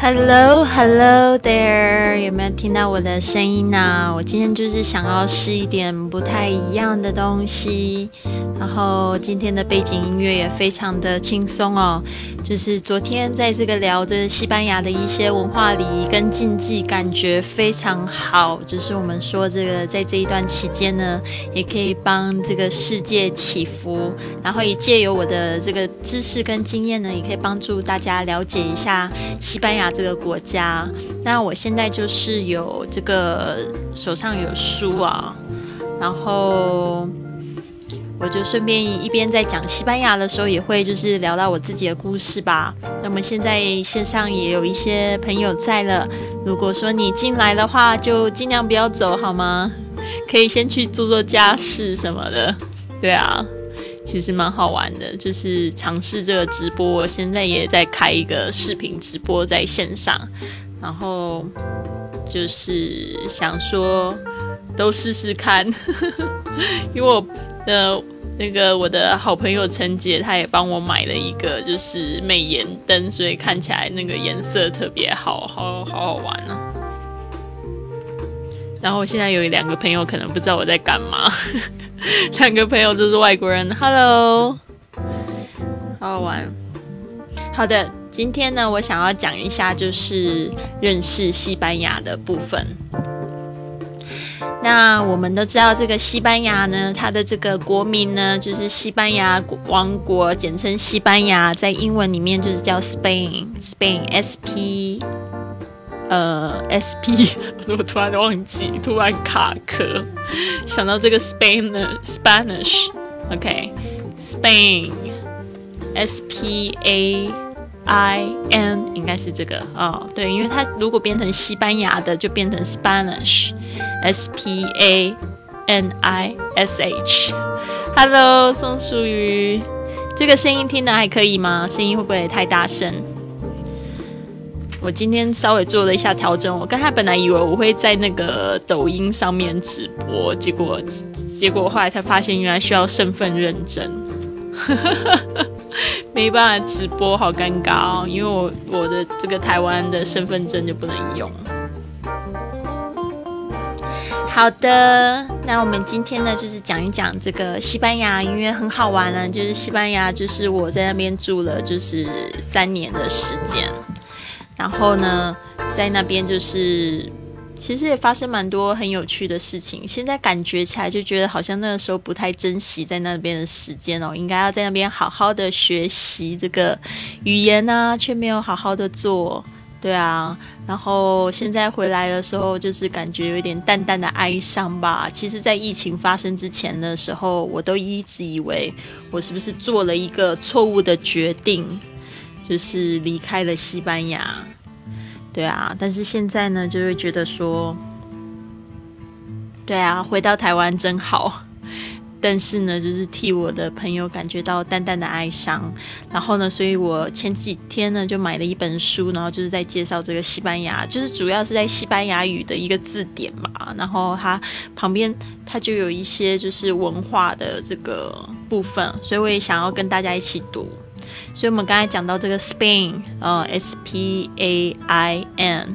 Hello, hello there，有没有听到我的声音呢？我今天就是想要试一点不太一样的东西，然后今天的背景音乐也非常的轻松哦。就是昨天在这个聊着西班牙的一些文化礼仪跟禁忌，感觉非常好。就是我们说这个在这一段期间呢，也可以帮这个世界祈福，然后也借由我的这个知识跟经验呢，也可以帮助大家了解一下西班牙这个国家。那我现在就是有这个手上有书啊，然后。我就顺便一边在讲西班牙的时候，也会就是聊到我自己的故事吧。那么现在线上也有一些朋友在了，如果说你进来的话，就尽量不要走好吗？可以先去做做家事什么的。对啊，其实蛮好玩的，就是尝试这个直播。我现在也在开一个视频直播在线上，然后就是想说都试试看，因为我。呃，那个我的好朋友陈杰，他也帮我买了一个，就是美颜灯，所以看起来那个颜色特别好，好好好玩呢。然后现在有两个朋友可能不知道我在干嘛，两个朋友都是外国人，Hello，好好玩。好的，今天呢，我想要讲一下就是认识西班牙的部分。那我们都知道，这个西班牙呢，它的这个国名呢，就是西班牙王国，简称西班牙，在英文里面就是叫 Spain，Spain，S P，呃，S P，我怎么突然忘记，突然卡壳，想到这个 Spain 呢，Spanish，OK，Spain，S P A。I N 应该是这个哦，对，因为它如果变成西班牙的，就变成 Spanish，S P A N I S H。Hello，松鼠鱼，这个声音听的还可以吗？声音会不会太大声？我今天稍微做了一下调整，我刚才本来以为我会在那个抖音上面直播，结果结果后来才发现，原来需要身份认证。没办法直播，好尴尬哦！因为我我的这个台湾的身份证就不能用。好的，那我们今天呢，就是讲一讲这个西班牙，因为很好玩啊。就是西班牙，就是我在那边住了就是三年的时间，然后呢，在那边就是。其实也发生蛮多很有趣的事情，现在感觉起来就觉得好像那个时候不太珍惜在那边的时间哦，应该要在那边好好的学习这个语言啊，却没有好好的做，对啊。然后现在回来的时候，就是感觉有点淡淡的哀伤吧。其实，在疫情发生之前的时候，我都一直以为我是不是做了一个错误的决定，就是离开了西班牙。对啊，但是现在呢，就会觉得说，对啊，回到台湾真好。但是呢，就是替我的朋友感觉到淡淡的哀伤。然后呢，所以我前几天呢就买了一本书，然后就是在介绍这个西班牙，就是主要是在西班牙语的一个字典嘛。然后它旁边它就有一些就是文化的这个部分，所以我也想要跟大家一起读。所以，我们刚才讲到这个 Spain，呃，S P A I N，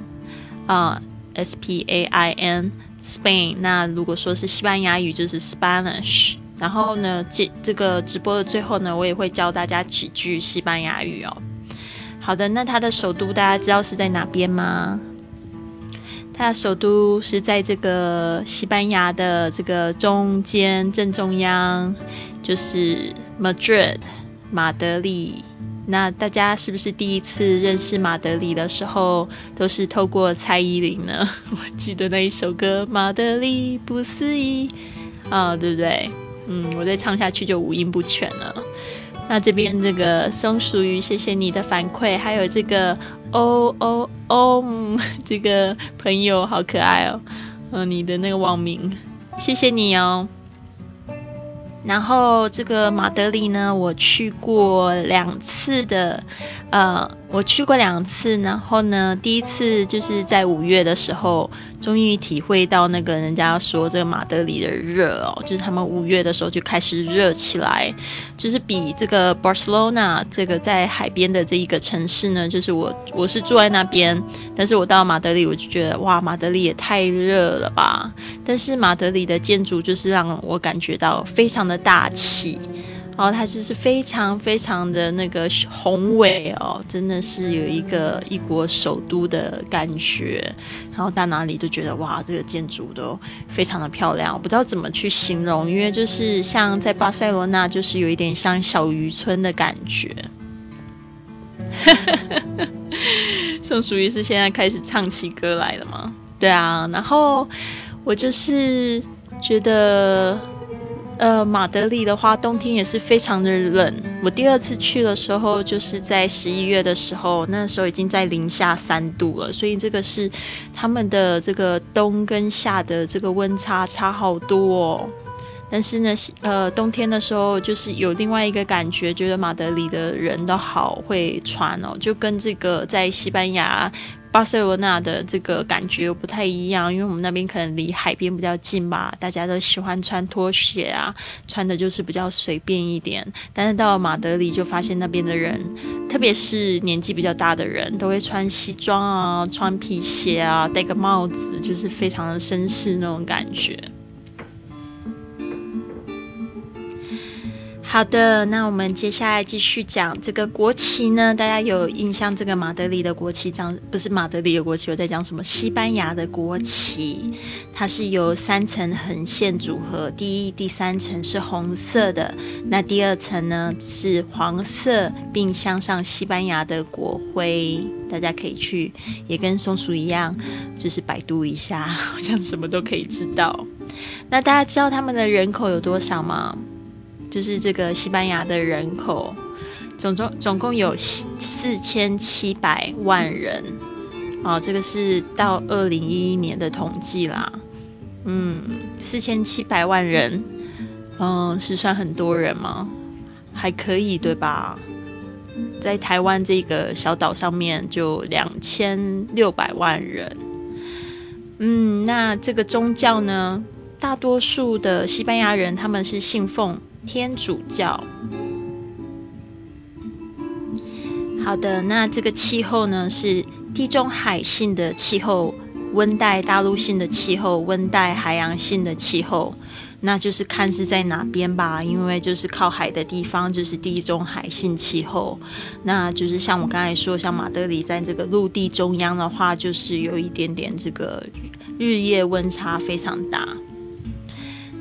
啊，S P A I N，Spain。那如果说是西班牙语，就是 Spanish。然后呢，这这个直播的最后呢，我也会教大家几句西班牙语哦。好的，那它的首都大家知道是在哪边吗？它的首都是在这个西班牙的这个中间正中央，就是 Madrid，马德里。那大家是不是第一次认识马德里的时候，都是透过蔡依林呢？我记得那一首歌《马德里不思议》啊，对不对？嗯，我再唱下去就五音不全了。那这边这个松鼠鱼，谢谢你的反馈，还有这个哦哦哦，这个朋友好可爱哦，嗯，你的那个网名，谢谢你哦。然后这个马德里呢，我去过两次的，呃，我去过两次，然后呢，第一次就是在五月的时候，终于体会到那个人家说这个马德里的热哦，就是他们五月的时候就开始热起来，就是比这个 Barcelona 这个在海边的这一个城市呢，就是我我是住在那边，但是我到马德里我就觉得哇，马德里也太热了吧，但是马德里的建筑就是让我感觉到非常的大气。然后它就是非常非常的那个宏伟哦，真的是有一个一国首都的感觉。然后到哪里都觉得哇，这个建筑都非常的漂亮。我不知道怎么去形容，因为就是像在巴塞罗那，就是有一点像小渔村的感觉。宋淑瑜是现在开始唱起歌来了吗？对啊，然后我就是觉得。呃，马德里的话，冬天也是非常的冷。我第二次去的时候，就是在十一月的时候，那时候已经在零下三度了，所以这个是他们的这个冬跟夏的这个温差差好多。哦。但是呢，呃，冬天的时候就是有另外一个感觉，觉得马德里的人都好会穿哦，就跟这个在西班牙。巴塞罗那的这个感觉不太一样，因为我们那边可能离海边比较近吧，大家都喜欢穿拖鞋啊，穿的就是比较随便一点。但是到了马德里，就发现那边的人，特别是年纪比较大的人，都会穿西装啊，穿皮鞋啊，戴个帽子，就是非常的绅士那种感觉。好的，那我们接下来继续讲这个国旗呢。大家有印象，这个马德里的国旗长不是马德里的国旗，我在讲什么？西班牙的国旗，它是由三层横线组合，第一、第三层是红色的，那第二层呢是黄色，并镶上西班牙的国徽。大家可以去，也跟松鼠一样，就是百度一下，好像什么都可以知道。那大家知道他们的人口有多少吗？就是这个西班牙的人口，总总总共有四千七百万人，哦，这个是到二零一一年的统计啦，嗯，四千七百万人，嗯，是算很多人吗？还可以对吧？在台湾这个小岛上面就两千六百万人，嗯，那这个宗教呢，大多数的西班牙人他们是信奉。天主教。好的，那这个气候呢是地中海性的气候，温带大陆性的气候，温带海洋性的气候，那就是看是在哪边吧。因为就是靠海的地方就是地中海性气候，那就是像我刚才说，像马德里在这个陆地中央的话，就是有一点点这个日夜温差非常大。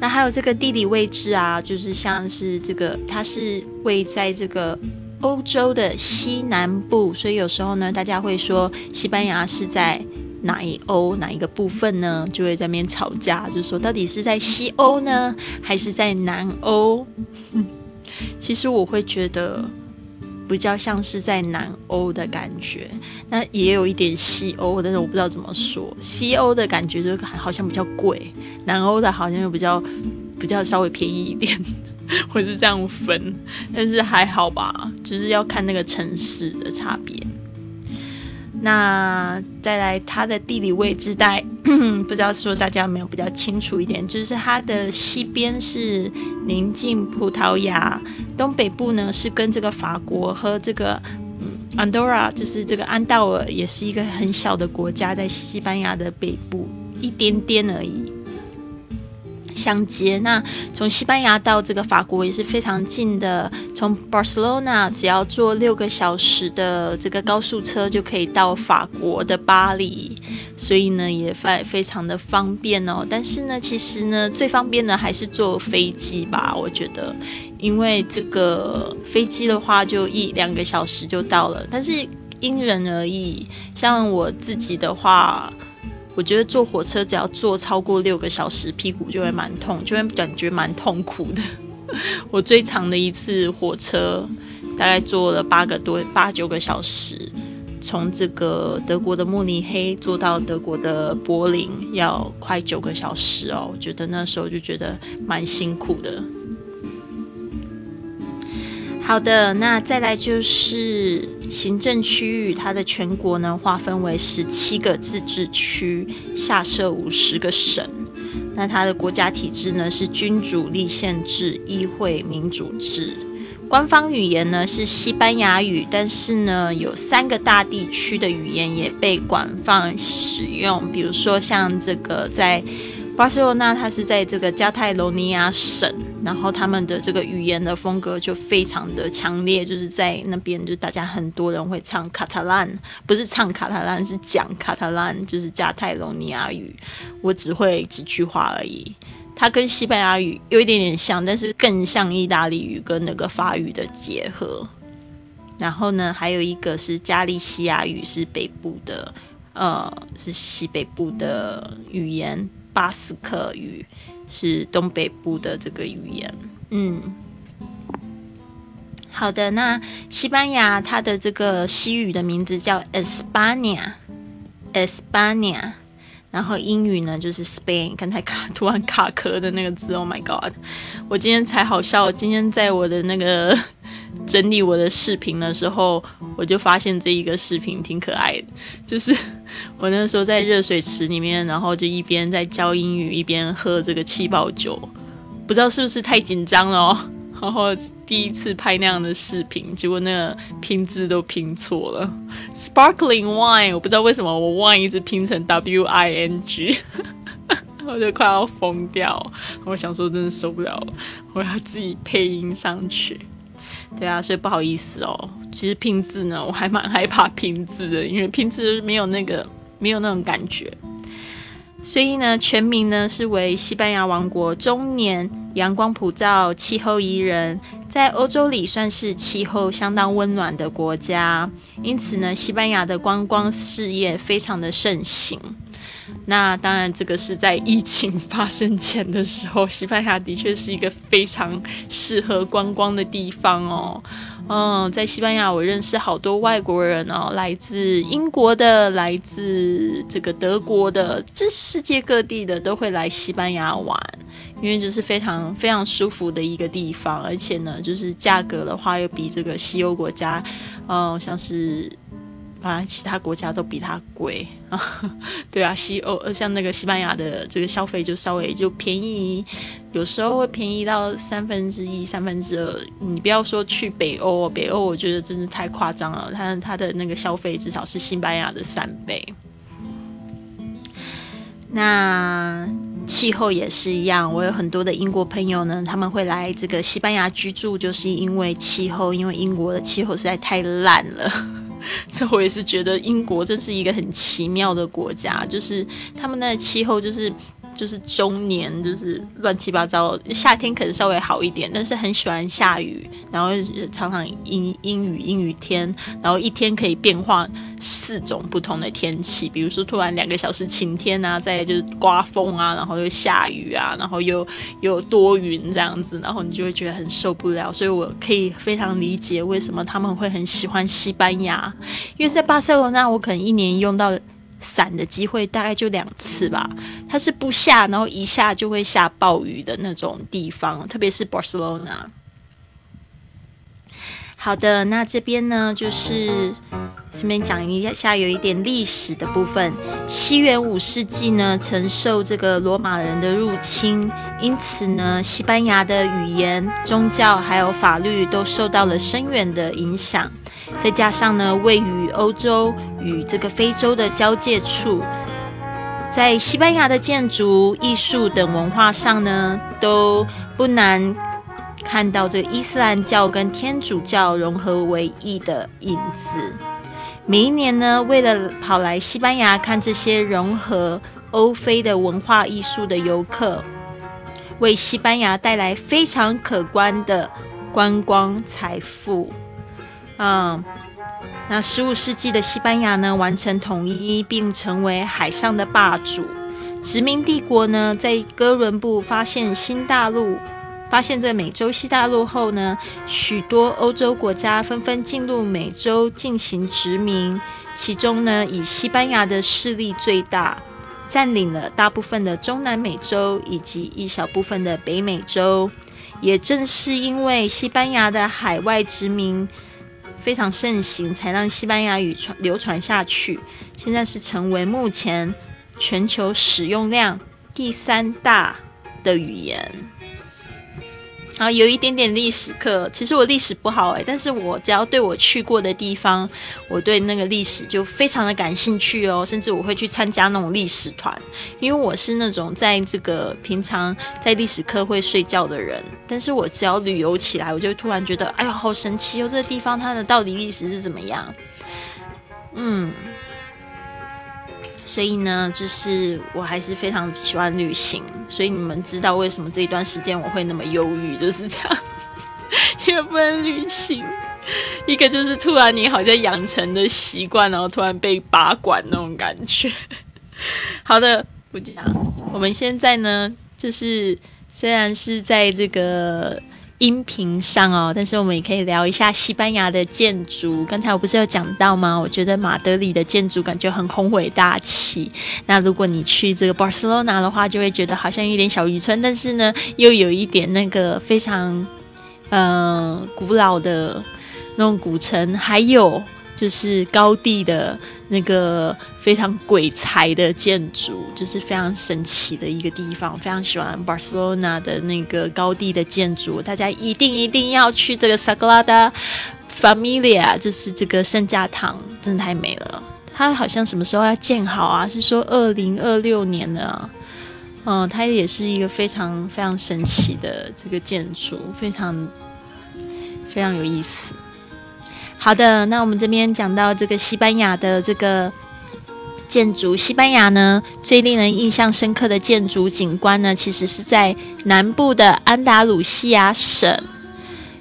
那还有这个地理位置啊，就是像是这个，它是位在这个欧洲的西南部，所以有时候呢，大家会说西班牙是在哪一欧哪一个部分呢？就会在那边吵架，就说到底是在西欧呢，还是在南欧？其实我会觉得。比较像是在南欧的感觉，那也有一点西欧，但是我不知道怎么说。西欧的感觉就好像比较贵，南欧的好像又比较比较稍微便宜一点，或是这样分，但是还好吧，就是要看那个城市的差别。那再来，它的地理位置在，不知道说大家有没有比较清楚一点，就是它的西边是临近葡萄牙，东北部呢是跟这个法国和这个嗯安多拉，就是这个安道尔，也是一个很小的国家，在西班牙的北部一点点而已。相接，那从西班牙到这个法国也是非常近的，从 Barcelona 只要坐六个小时的这个高速车就可以到法国的巴黎，所以呢也非非常的方便哦。但是呢，其实呢最方便的还是坐飞机吧，我觉得，因为这个飞机的话就一两个小时就到了，但是因人而异，像我自己的话。我觉得坐火车只要坐超过六个小时，屁股就会蛮痛，就会感觉蛮痛苦的。我最长的一次火车大概坐了八个多八九个小时，从这个德国的慕尼黑坐到德国的柏林，要快九个小时哦。我觉得那时候就觉得蛮辛苦的。好的，那再来就是行政区域，它的全国呢划分为十七个自治区，下设五十个省。那它的国家体制呢是君主立宪制、议会民主制。官方语言呢是西班牙语，但是呢有三个大地区的语言也被广泛使用，比如说像这个在巴塞罗那，它是在这个加泰罗尼亚省，然后他们的这个语言的风格就非常的强烈，就是在那边就大家很多人会唱卡塔兰，不是唱卡塔兰，是讲卡塔兰，就是加泰罗尼亚语。我只会几句话而已。它跟西班牙语有一点点像，但是更像意大利语跟那个法语的结合。然后呢，还有一个是加利西亚语，是北部的，呃，是西北部的语言。巴斯克语是东北部的这个语言。嗯，好的，那西班牙它的这个西语的名字叫 España，España。然后英语呢就是 Spain，刚才卡突然卡壳的那个字，Oh my God！我今天才好笑，今天在我的那个整理我的视频的时候，我就发现这一个视频挺可爱的，就是我那时候在热水池里面，然后就一边在教英语，一边喝这个气泡酒，不知道是不是太紧张了哦。然后第一次拍那样的视频，结果那个拼字都拼错了。Sparkling wine，我不知道为什么我 wine 一直拼成 W I N G，我就快要疯掉。我想说真的受不了了，我要自己配音上去。对啊，所以不好意思哦。其实拼字呢，我还蛮害怕拼字的，因为拼字没有那个没有那种感觉。所以呢，全名呢是为西班牙王国中年阳光普照、气候宜人，在欧洲里算是气候相当温暖的国家。因此呢，西班牙的观光事业非常的盛行。那当然，这个是在疫情发生前的时候，西班牙的确是一个非常适合观光的地方哦。嗯，在西班牙，我认识好多外国人哦，来自英国的，来自这个德国的，这世界各地的都会来西班牙玩，因为就是非常非常舒服的一个地方，而且呢，就是价格的话又比这个西欧国家，嗯，像是。反正，其他国家都比它贵啊，对啊，西欧像那个西班牙的这个消费就稍微就便宜，有时候会便宜到三分之一、三分之二。你不要说去北欧，北欧我觉得真是太夸张了，它它的那个消费至少是西班牙的三倍。那气候也是一样，我有很多的英国朋友呢，他们会来这个西班牙居住，就是因为气候，因为英国的气候实在太烂了。这我也是觉得英国真是一个很奇妙的国家，就是他们那气候就是就是中年，就是乱七八糟。夏天可能稍微好一点，但是很喜欢下雨，然后常常阴阴雨阴雨天，然后一天可以变化四种不同的天气，比如说突然两个小时晴天啊，再就是刮风啊，然后又下雨啊，然后又又多云这样子，然后你就会觉得很受不了。所以我可以非常理解为什么他们会很喜欢西班牙，因为在巴塞罗那，我可能一年用到。伞的机会大概就两次吧，它是不下，然后一下就会下暴雨的那种地方，特别是 Barcelona。好的，那这边呢就是顺便讲一下，有一点历史的部分。西元五世纪呢，曾受这个罗马人的入侵，因此呢，西班牙的语言、宗教还有法律都受到了深远的影响。再加上呢，位于欧洲与这个非洲的交界处，在西班牙的建筑、艺术等文化上呢，都不难看到这伊斯兰教跟天主教融合为一的影子。每一年呢，为了跑来西班牙看这些融合欧非的文化艺术的游客，为西班牙带来非常可观的观光财富。嗯，那十五世纪的西班牙呢，完成统一并成为海上的霸主。殖民帝国呢，在哥伦布发现新大陆、发现这美洲西大陆后呢，许多欧洲国家纷纷进入美洲进行殖民。其中呢，以西班牙的势力最大，占领了大部分的中南美洲以及一小部分的北美洲。也正是因为西班牙的海外殖民非常盛行，才让西班牙语传流传下去。现在是成为目前全球使用量第三大的语言。然后有一点点历史课，其实我历史不好诶，但是我只要对我去过的地方，我对那个历史就非常的感兴趣哦，甚至我会去参加那种历史团，因为我是那种在这个平常在历史课会睡觉的人，但是我只要旅游起来，我就突然觉得，哎呀，好神奇哦，这个地方它的到底历史是怎么样？嗯。所以呢，就是我还是非常喜欢旅行，所以你们知道为什么这一段时间我会那么忧郁，就是这样，因为不能旅行。一个就是突然你好像养成的习惯，然后突然被拔管那种感觉。好的，不讲。我们现在呢，就是虽然是在这个。音频上哦，但是我们也可以聊一下西班牙的建筑。刚才我不是有讲到吗？我觉得马德里的建筑感觉很宏伟大气。那如果你去这个巴塞罗那的话，就会觉得好像有点小渔村，但是呢，又有一点那个非常嗯古老的那种古城，还有就是高地的。那个非常鬼才的建筑，就是非常神奇的一个地方。非常喜欢巴塞罗那的那个高地的建筑，大家一定一定要去这个 Sagrada Familia，就是这个圣家堂，真的太美了。它好像什么时候要建好啊？是说二零二六年呢。嗯，它也是一个非常非常神奇的这个建筑，非常非常有意思。好的，那我们这边讲到这个西班牙的这个建筑，西班牙呢最令人印象深刻的建筑景观呢，其实是在南部的安达鲁西亚省。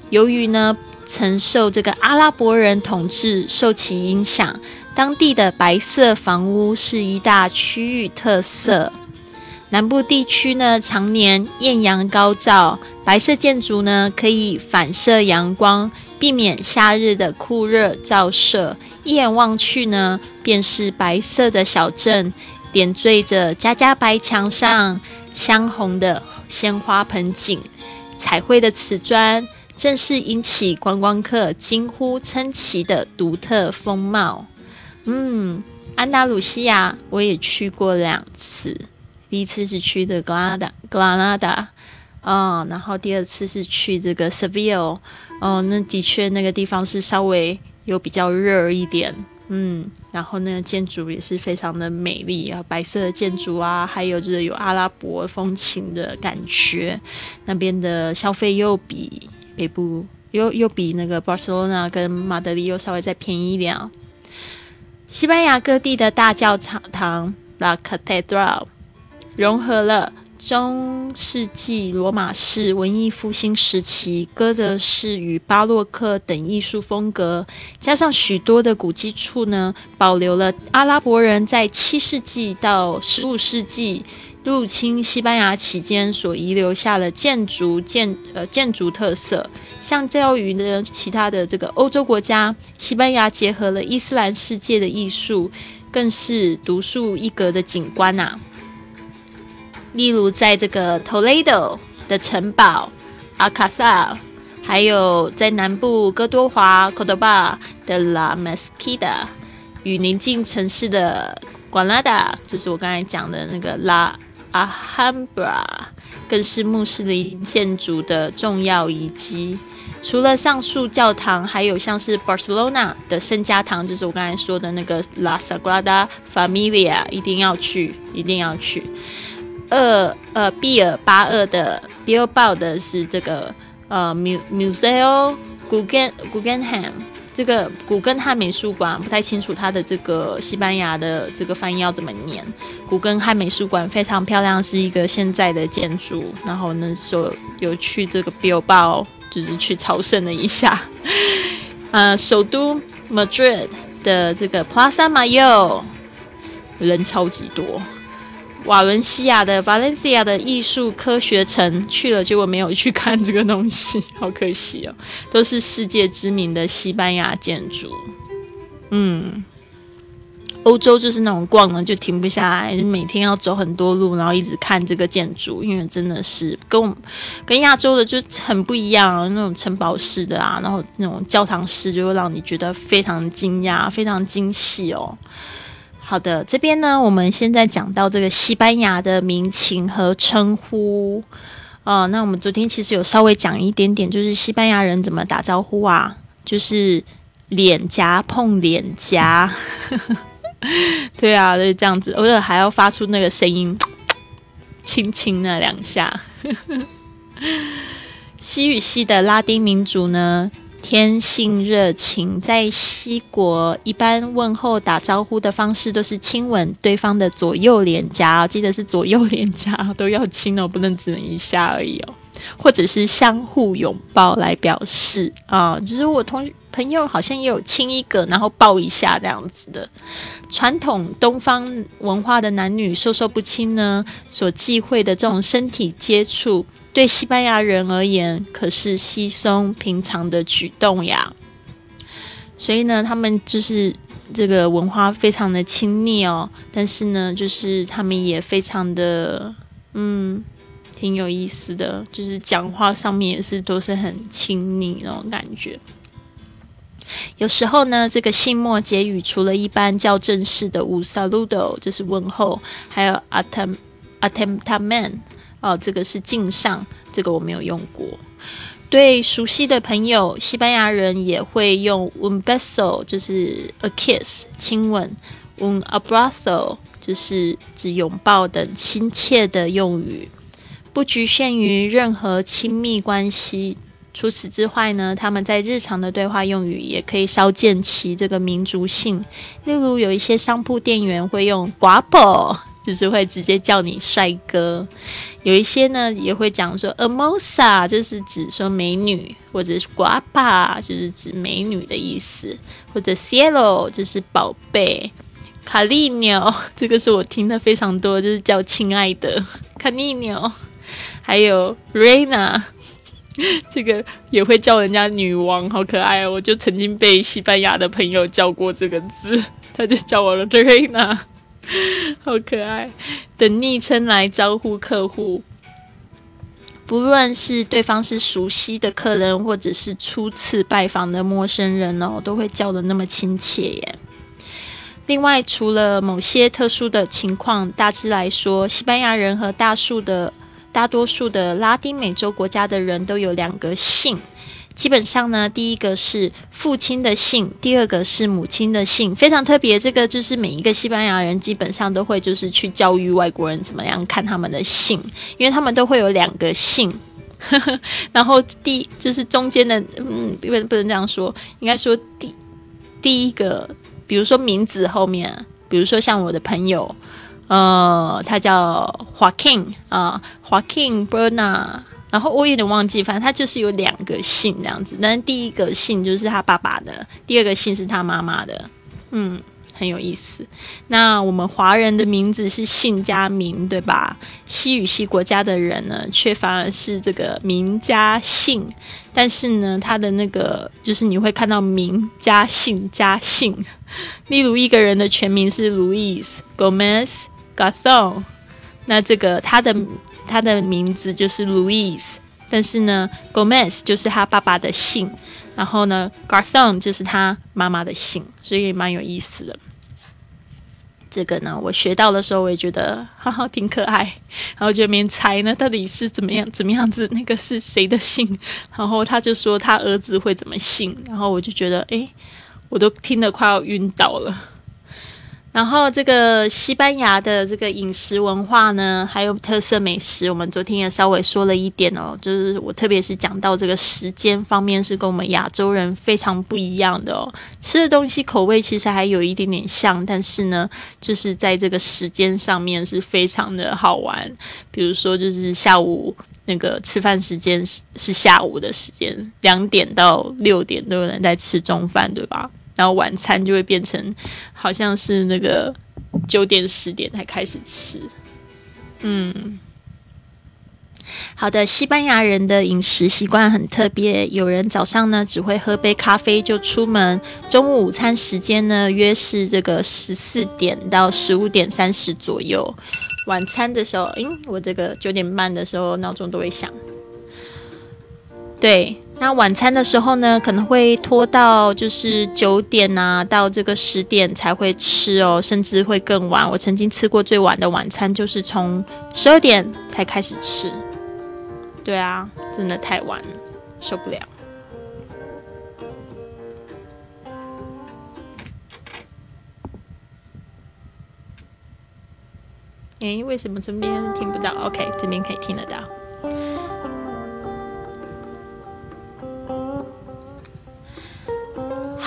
由于呢曾受这个阿拉伯人统治，受其影响，当地的白色房屋是一大区域特色。南部地区呢常年艳阳高照，白色建筑呢可以反射阳光。避免夏日的酷热照射，一眼望去呢，便是白色的小镇，点缀着家家白墙上香红的鲜花盆景，彩绘的瓷砖，正是引起观光客惊呼称奇的独特风貌。嗯，安达鲁西亚我也去过两次，第一次是去的格拉达，格拉纳达，嗯，然后第二次是去这个 Seville。哦，那的确那个地方是稍微有比较热一点，嗯，然后那个建筑也是非常的美丽啊，白色的建筑啊，还有就是有阿拉伯风情的感觉。那边的消费又比北部又又比那个巴塞罗那跟马德里又稍微再便宜一点啊。西班牙各地的大教堂 La Catedral 融合了。中世纪罗马式文艺复兴时期哥德式与巴洛克等艺术风格，加上许多的古迹处呢，保留了阿拉伯人在七世纪到十五世纪入侵西班牙期间所遗留下的建筑建呃建筑特色。相较于呢其他的这个欧洲国家，西班牙结合了伊斯兰世界的艺术，更是独树一格的景观呐。例如，在这个 Toledo 的城堡阿卡萨，还有在南部哥多华 Cordoba 的 La Mezquita，与邻近城市的 Granada，就是我刚才讲的那个 La Alhambra，更是穆斯林建筑的重要遗迹。除了上述教堂，还有像是 Barcelona 的圣家堂，就是我刚才说的那个 La Sagrada Familia，一定要去，一定要去。二呃，毕尔巴二的 Bilbao 的是这个呃，Museo Guggen Guggenheim，这个古根汉美术馆不太清楚它的这个西班牙的这个翻译要怎么念。古根汉美术馆非常漂亮，是一个现在的建筑。然后呢，说有去这个 Bilbao，就是去朝圣了一下。呃，首都 Madrid 的这个 Plaza Mayor，人超级多。瓦伦西亚的 Valencia 的艺术科学城去了，结果没有去看这个东西，好可惜哦。都是世界知名的西班牙建筑。嗯，欧洲就是那种逛呢就停不下来，每天要走很多路，然后一直看这个建筑，因为真的是跟我们跟亚洲的就很不一样，那种城堡式的啊，然后那种教堂式就会让你觉得非常惊讶、非常惊喜哦。好的，这边呢，我们现在讲到这个西班牙的民情和称呼哦。那我们昨天其实有稍微讲一点点，就是西班牙人怎么打招呼啊，就是脸颊碰脸颊。对啊，就是这样子，偶尔还要发出那个声音，轻轻那两下。西语西的拉丁民族呢，天性热情，在西国一般问候打招呼的方式都是亲吻对方的左右脸颊，记得是左右脸颊都要亲哦，不能只能一下而已哦，或者是相互拥抱来表示啊，就是我同朋友好像也有亲一个，然后抱一下这样子的。传统东方文化的男女授受不亲呢，所忌讳的这种身体接触，对西班牙人而言可是稀松平常的举动呀。所以呢，他们就是这个文化非常的亲密哦，但是呢，就是他们也非常的嗯，挺有意思的，就是讲话上面也是都是很亲密那种感觉。有时候呢，这个信末结语除了一般较正式的五 saludo 就是问候，还有 “atem atemtamen” 哦，这个是敬上，这个我没有用过。对熟悉的朋友，西班牙人也会用 un beso 就是 a kiss 亲吻，un abrazo 就是指拥抱等亲切的用语，不局限于任何亲密关系。除此之外呢，他们在日常的对话用语也可以稍见其这个民族性。例如，有一些商铺店员会用 “guapo”，就是会直接叫你帅哥；有一些呢，也会讲说 “amosa”，就是指说美女，或者是 “guapa”，就是指美女的意思；或者 “cielo”，就是宝贝卡利牛这个是我听的非常多，就是叫亲爱的卡利牛还有 “reina”。这个也会叫人家女王，好可爱哦！我就曾经被西班牙的朋友叫过这个字，他就叫我了 r e n a 好可爱。等昵称来招呼客户，不论是对方是熟悉的客人，或者是初次拜访的陌生人哦，都会叫的那么亲切耶。另外，除了某些特殊的情况，大致来说，西班牙人和大数的。大多数的拉丁美洲国家的人都有两个姓，基本上呢，第一个是父亲的姓，第二个是母亲的姓，非常特别。这个就是每一个西班牙人基本上都会就是去教育外国人怎么样看他们的姓，因为他们都会有两个姓。然后第就是中间的，嗯，不能不能这样说，应该说第第一个，比如说名字后面，比如说像我的朋友。呃，他叫 Joaquin 啊，Joaquin Berna，然后我有点忘记，反正他就是有两个姓这样子，但是第一个姓就是他爸爸的，第二个姓是他妈妈的，嗯，很有意思。那我们华人的名字是姓加名，对吧？西语系国家的人呢，却反而是这个名加姓，但是呢，他的那个就是你会看到名加姓加姓，例如一个人的全名是 Luis Gomez。Gathon，那这个他的他的名字就是 Louis，但是呢，Gomez 就是他爸爸的姓，然后呢，Garthon 就是他妈妈的姓，所以蛮有意思的。这个呢，我学到的时候我也觉得哈哈挺可爱，然后就边猜呢到底是怎么样怎么样子，那个是谁的姓，然后他就说他儿子会怎么姓，然后我就觉得哎，我都听得快要晕倒了。然后这个西班牙的这个饮食文化呢，还有特色美食，我们昨天也稍微说了一点哦。就是我特别是讲到这个时间方面，是跟我们亚洲人非常不一样的哦。吃的东西口味其实还有一点点像，但是呢，就是在这个时间上面是非常的好玩。比如说，就是下午那个吃饭时间是是下午的时间，两点到六点都有人在吃中饭，对吧？然后晚餐就会变成，好像是那个九点十点才开始吃，嗯。好的，西班牙人的饮食习惯很特别，有人早上呢只会喝杯咖啡就出门，中午午餐时间呢约是这个十四点到十五点三十左右，晚餐的时候，诶，我这个九点半的时候闹钟都会响。对，那晚餐的时候呢，可能会拖到就是九点啊，到这个十点才会吃哦，甚至会更晚。我曾经吃过最晚的晚餐，就是从十二点才开始吃。对啊，真的太晚了，受不了。诶，为什么这边听不到？OK，这边可以听得到。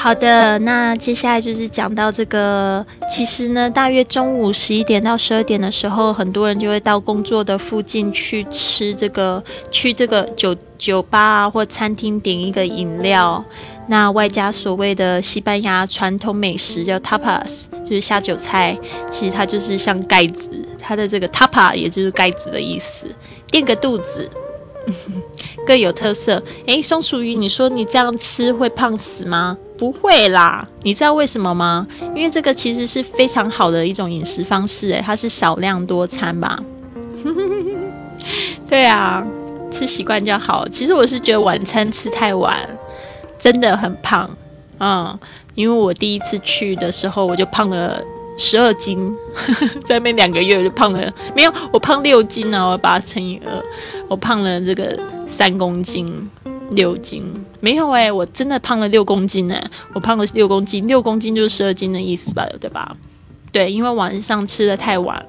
好的，那接下来就是讲到这个。其实呢，大约中午十一点到十二点的时候，很多人就会到工作的附近去吃这个，去这个酒酒吧啊或餐厅点一个饮料，那外加所谓的西班牙传统美食叫 tapas，就是下酒菜。其实它就是像盖子，它的这个 tapa 也就是盖子的意思，垫个肚子。各有特色。诶，松鼠鱼，你说你这样吃会胖死吗？不会啦。你知道为什么吗？因为这个其实是非常好的一种饮食方式。诶，它是少量多餐吧？对啊，吃习惯就好。其实我是觉得晚餐吃太晚，真的很胖。嗯，因为我第一次去的时候，我就胖了十二斤，在那两个月就胖了，没有，我胖六斤呢。我把它乘以二，我胖了这个。三公斤六斤没有哎，我真的胖了六公斤呢。我胖了六公斤，六公斤就是十二斤的意思吧，对吧？对，因为晚上吃的太晚，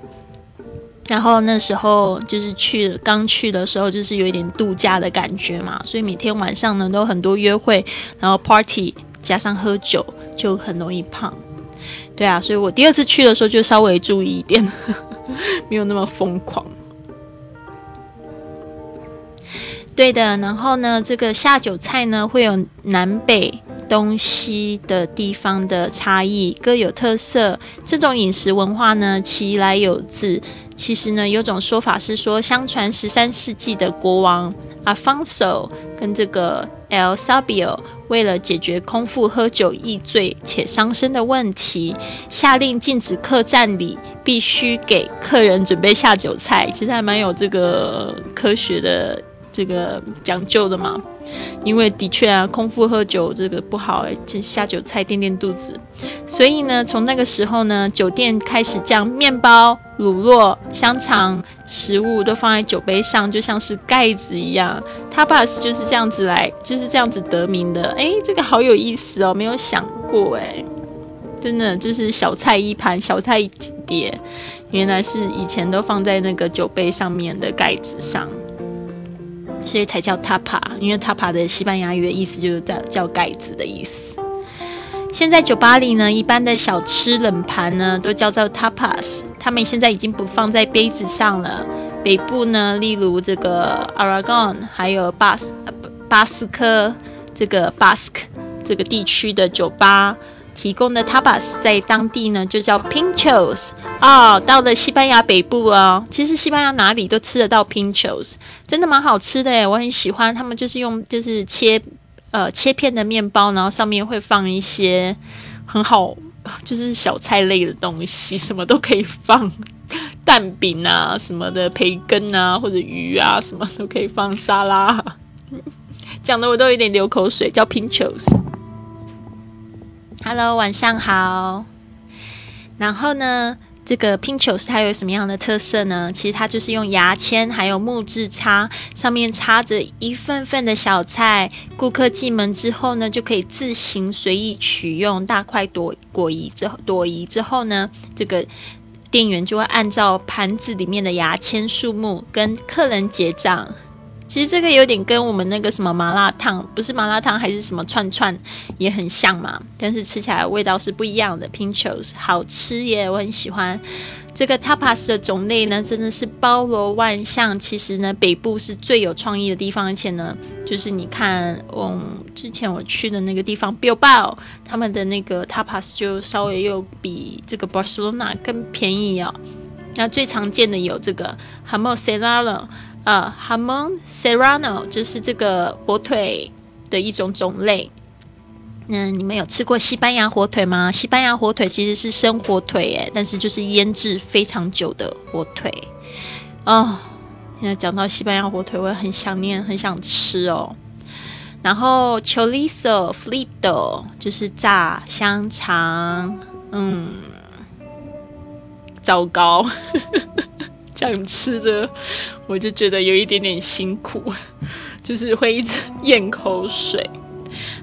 然后那时候就是去刚去的时候，就是有一点度假的感觉嘛，所以每天晚上呢都很多约会，然后 party 加上喝酒，就很容易胖。对啊，所以我第二次去的时候就稍微注意一点，没有那么疯狂。对的，然后呢，这个下酒菜呢会有南北东西的地方的差异，各有特色。这种饮食文化呢，其来有自。其实呢，有种说法是说，相传十三世纪的国王阿方索跟这个 El Sabio 为了解决空腹喝酒易醉且伤身的问题，下令禁止客栈里必须给客人准备下酒菜。其实还蛮有这个科学的。这个讲究的嘛，因为的确啊，空腹喝酒这个不好这，下酒菜垫垫肚子。所以呢，从那个时候呢，酒店开始将面包、乳酪、香肠、食物都放在酒杯上，就像是盖子一样。Tapas 就是这样子来，就是这样子得名的。哎，这个好有意思哦，没有想过哎，真的就是小菜一盘，小菜一碟，原来是以前都放在那个酒杯上面的盖子上。所以才叫 tapa，因为 tapa 的西班牙语的意思就是叫叫盖子的意思。现在酒吧里呢，一般的小吃冷盘呢，都叫做 tapas，他们现在已经不放在杯子上了。北部呢，例如这个 Aragon，还有巴斯巴斯科这个 Basque 这个地区的酒吧。提供的 tapas 在当地呢就叫 pinchos 啊，到了西班牙北部哦，其实西班牙哪里都吃得到 pinchos，真的蛮好吃的诶，我很喜欢。他们就是用就是切呃切片的面包，然后上面会放一些很好就是小菜类的东西，什么都可以放，蛋饼啊什么的，培根啊或者鱼啊什么都可以放沙拉，讲的我都有点流口水，叫 pinchos。Hello，晚上好。然后呢，这个 Pinchos 它有什么样的特色呢？其实它就是用牙签还有木质叉，上面插着一份份的小菜。顾客进门之后呢，就可以自行随意取用。大快朵果移之后，朵颐之后呢，这个店员就会按照盘子里面的牙签数目跟客人结账。其实这个有点跟我们那个什么麻辣烫，不是麻辣烫还是什么串串，也很像嘛。但是吃起来味道是不一样的。Pinchos 好吃耶，我很喜欢。这个 tapas 的种类呢，真的是包罗万象。其实呢，北部是最有创意的地方，而且呢，就是你看，嗯，之前我去的那个地方 Billbao，他们的那个 tapas 就稍微又比这个 Barcelona 更便宜哦。那最常见的有这个 h a m o s e l a l 呃，Hamon Serrano 就是这个火腿的一种种类。嗯，你们有吃过西班牙火腿吗？西班牙火腿其实是生火腿，诶，但是就是腌制非常久的火腿。哦，现在讲到西班牙火腿，我很想念，很想吃哦。然后 Chorizo Frito 就是炸香肠。嗯，糟糕，这样吃着我就觉得有一点点辛苦，就是会一直咽口水。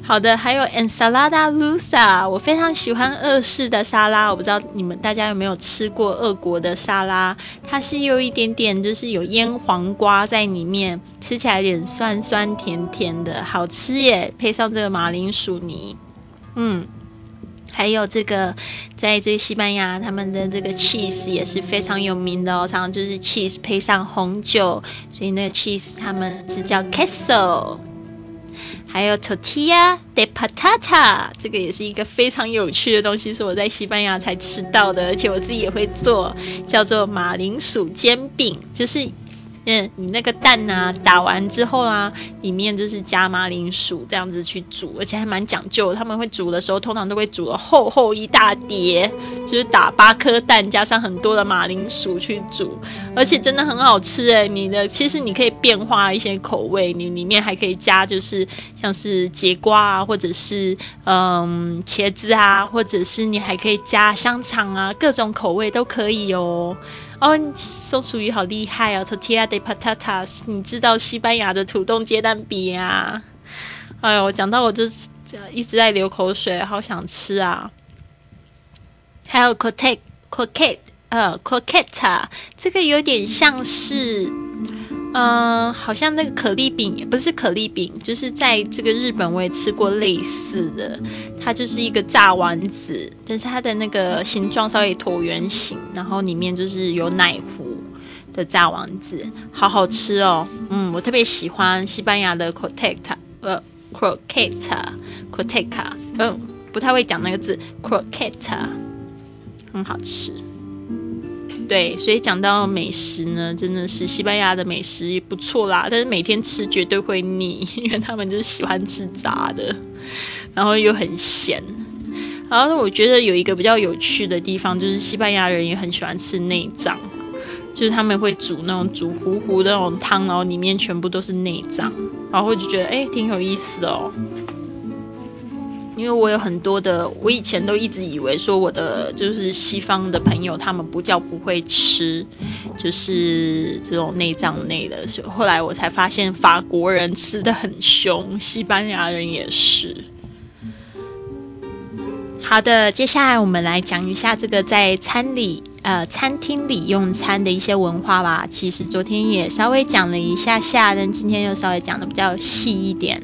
好的，还有 ensalada rusa，我非常喜欢俄式的沙拉。我不知道你们大家有没有吃过俄国的沙拉？它是有一点点，就是有腌黄瓜在里面，吃起来有点酸酸甜甜的，好吃耶！配上这个马铃薯泥，嗯，还有这个，在这个西班牙，他们的这个 cheese 也是非常有名的哦，常常就是 cheese 配上红酒，所以那个 cheese 他们是叫 queso。还有 tortilla de patata，这个也是一个非常有趣的东西，是我在西班牙才吃到的，而且我自己也会做，叫做马铃薯煎饼，就是。嗯，你那个蛋啊，打完之后啊，里面就是加马铃薯这样子去煮，而且还蛮讲究。他们会煮的时候，通常都会煮了厚厚一大碟，就是打八颗蛋加上很多的马铃薯去煮，而且真的很好吃诶，你的其实你可以变化一些口味，你里面还可以加就是像是节瓜啊，或者是嗯茄子啊，或者是你还可以加香肠啊，各种口味都可以哦。哦，松鼠鱼好厉害哦！Tortilla de patatas，你知道西班牙的土豆煎蛋饼啊？哎呦，我讲到我就一直在流口水，好想吃啊！还有 c o t e c o q u e t 呃 c o q u e t a 这个有点像是。嗯，好像那个可丽饼也不是可丽饼，就是在这个日本我也吃过类似的，它就是一个炸丸子，但是它的那个形状稍微椭圆形，然后里面就是有奶糊的炸丸子，好好吃哦。嗯，我特别喜欢西班牙的 croqueta，呃，croqueta，croqueta，嗯，不太会讲那个字，croqueta，很好吃。对，所以讲到美食呢，真的是西班牙的美食也不错啦。但是每天吃绝对会腻，因为他们就是喜欢吃炸的，然后又很咸。然后我觉得有一个比较有趣的地方，就是西班牙人也很喜欢吃内脏，就是他们会煮那种煮糊糊的那种汤，然后里面全部都是内脏，然后我就觉得哎，挺有意思哦。因为我有很多的，我以前都一直以为说我的就是西方的朋友，他们不叫不会吃，就是这种内脏类的。所以后来我才发现，法国人吃的很凶，西班牙人也是。好的，接下来我们来讲一下这个在餐里。呃，餐厅里用餐的一些文化吧，其实昨天也稍微讲了一下下，但今天又稍微讲的比较细一点。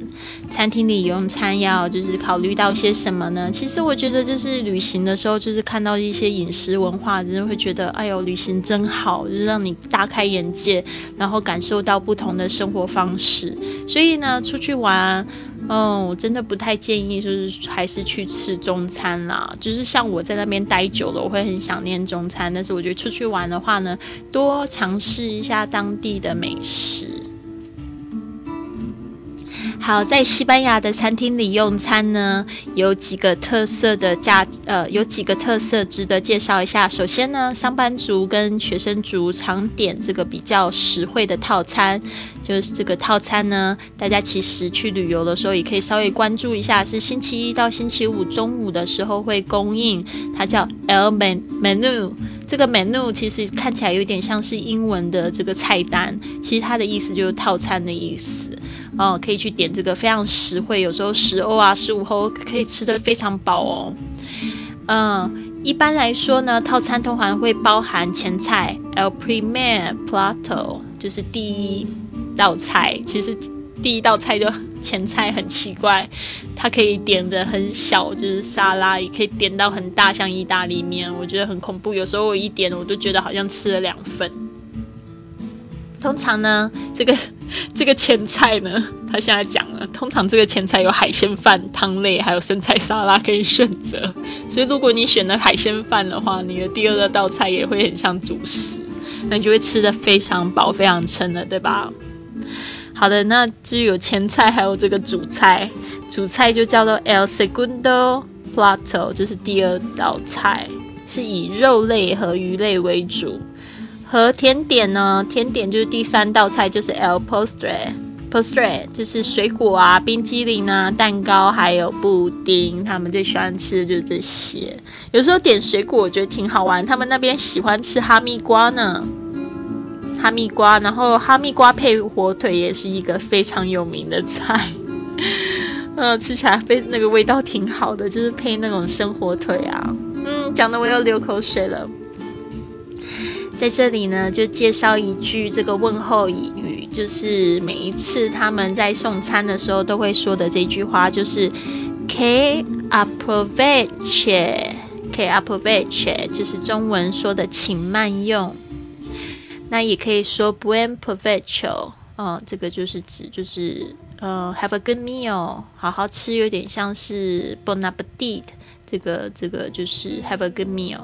餐厅里用餐要就是考虑到些什么呢？其实我觉得就是旅行的时候，就是看到一些饮食文化，真的会觉得，哎呦，旅行真好，就是让你大开眼界，然后感受到不同的生活方式。所以呢，出去玩。嗯，我真的不太建议，就是还是去吃中餐啦。就是像我在那边待久了，我会很想念中餐。但是我觉得出去玩的话呢，多尝试一下当地的美食。好，在西班牙的餐厅里用餐呢，有几个特色的价，呃，有几个特色值得介绍一下。首先呢，上班族跟学生族常点这个比较实惠的套餐，就是这个套餐呢，大家其实去旅游的时候也可以稍微关注一下，是星期一到星期五中午的时候会供应，它叫 El Menu。这个 menu 其实看起来有点像是英文的这个菜单，其实它的意思就是套餐的意思。哦，可以去点这个非常实惠，有时候十欧啊、十五欧可以吃的非常饱哦。嗯，一般来说呢，套餐通常会包含前菜 el primer plato，就是第一道菜。其实第一道菜就前菜很奇怪，它可以点的很小，就是沙拉，也可以点到很大，像意大利面，我觉得很恐怖。有时候我一点，我都觉得好像吃了两份。通常呢，这个 这个前菜呢，他现在讲了，通常这个前菜有海鲜饭、汤类，还有生菜沙拉可以选择。所以如果你选了海鲜饭的话，你的第二道菜也会很像主食。那你就会吃的非常饱、非常撑的，对吧？好的，那至于有前菜，还有这个主菜，主菜就叫做 El Segundo Plato，就是第二道菜，是以肉类和鱼类为主。和甜点呢，甜点就是第三道菜，就是 l postre。postre 就是水果啊、冰激凌啊、蛋糕，还有布丁。他们最喜欢吃的就是这些。有时候点水果，我觉得挺好玩。他们那边喜欢吃哈密瓜呢，哈密瓜，然后哈密瓜配火腿也是一个非常有名的菜。嗯，吃起来非那个味道挺好的，就是配那种生火腿啊。嗯，讲的我要流口水了。在这里呢，就介绍一句这个问候语，就是每一次他们在送餐的时候都会说的这句话，就是 “K aproveche”，“K aproveche” 就是中文说的“请慢用”。那也可以说 “Buen provecho”，哦，这个就是指就是呃，“Have a good meal”，好好吃，有点像是 “Bon appetit”。这个这个就是 have a good meal。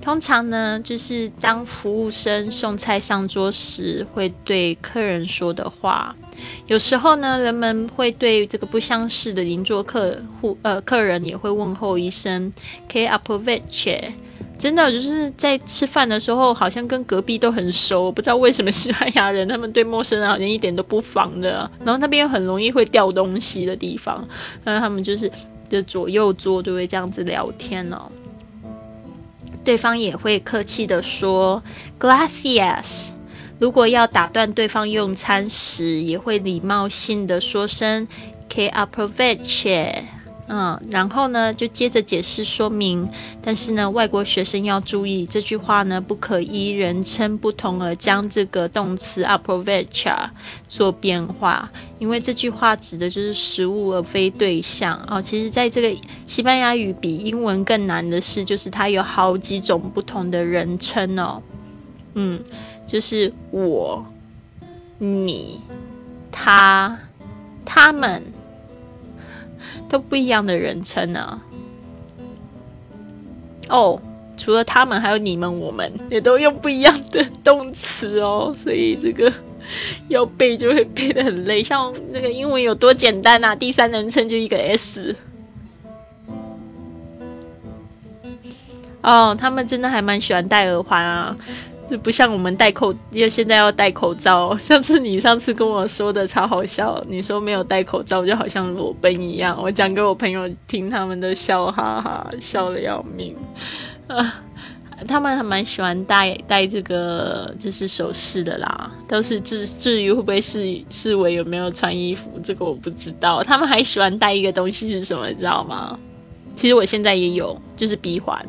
通常呢，就是当服务生送菜上桌时，会对客人说的话。有时候呢，人们会对这个不相识的邻座客户呃客人也会问候一声 k a p o v e c h 真的就是在吃饭的时候，好像跟隔壁都很熟。不知道为什么西班牙人他们对陌生人好像一点都不防的。然后那边很容易会掉东西的地方，那他们就是。的左右桌都会这样子聊天哦，对方也会客气的说 “Gracias”。如果要打断对方用餐时，也会礼貌性的说声 “Que aproveche”。嗯，然后呢，就接着解释说明。但是呢，外国学生要注意这句话呢，不可依人称不同而将这个动词 aprovecha 做变化，因为这句话指的就是食物而非对象哦。其实，在这个西班牙语比英文更难的是，就是它有好几种不同的人称哦。嗯，就是我、你、他、他们。都不一样的人称呢。哦，除了他们，还有你们、我们，也都用不一样的动词哦。所以这个要背就会背的很累。像那个英文有多简单啊？第三人称就一个 s。哦，他们真的还蛮喜欢戴耳环啊。就不像我们戴口，因为现在要戴口罩。上次你上次跟我说的超好笑，你说没有戴口罩就好像裸奔一样。我讲给我朋友听，他们都笑哈哈，笑的要命。啊，他们还蛮喜欢戴戴这个就是首饰的啦。都是至至于会不会视视为有没有穿衣服，这个我不知道。他们还喜欢戴一个东西是什么，你知道吗？其实我现在也有，就是鼻环。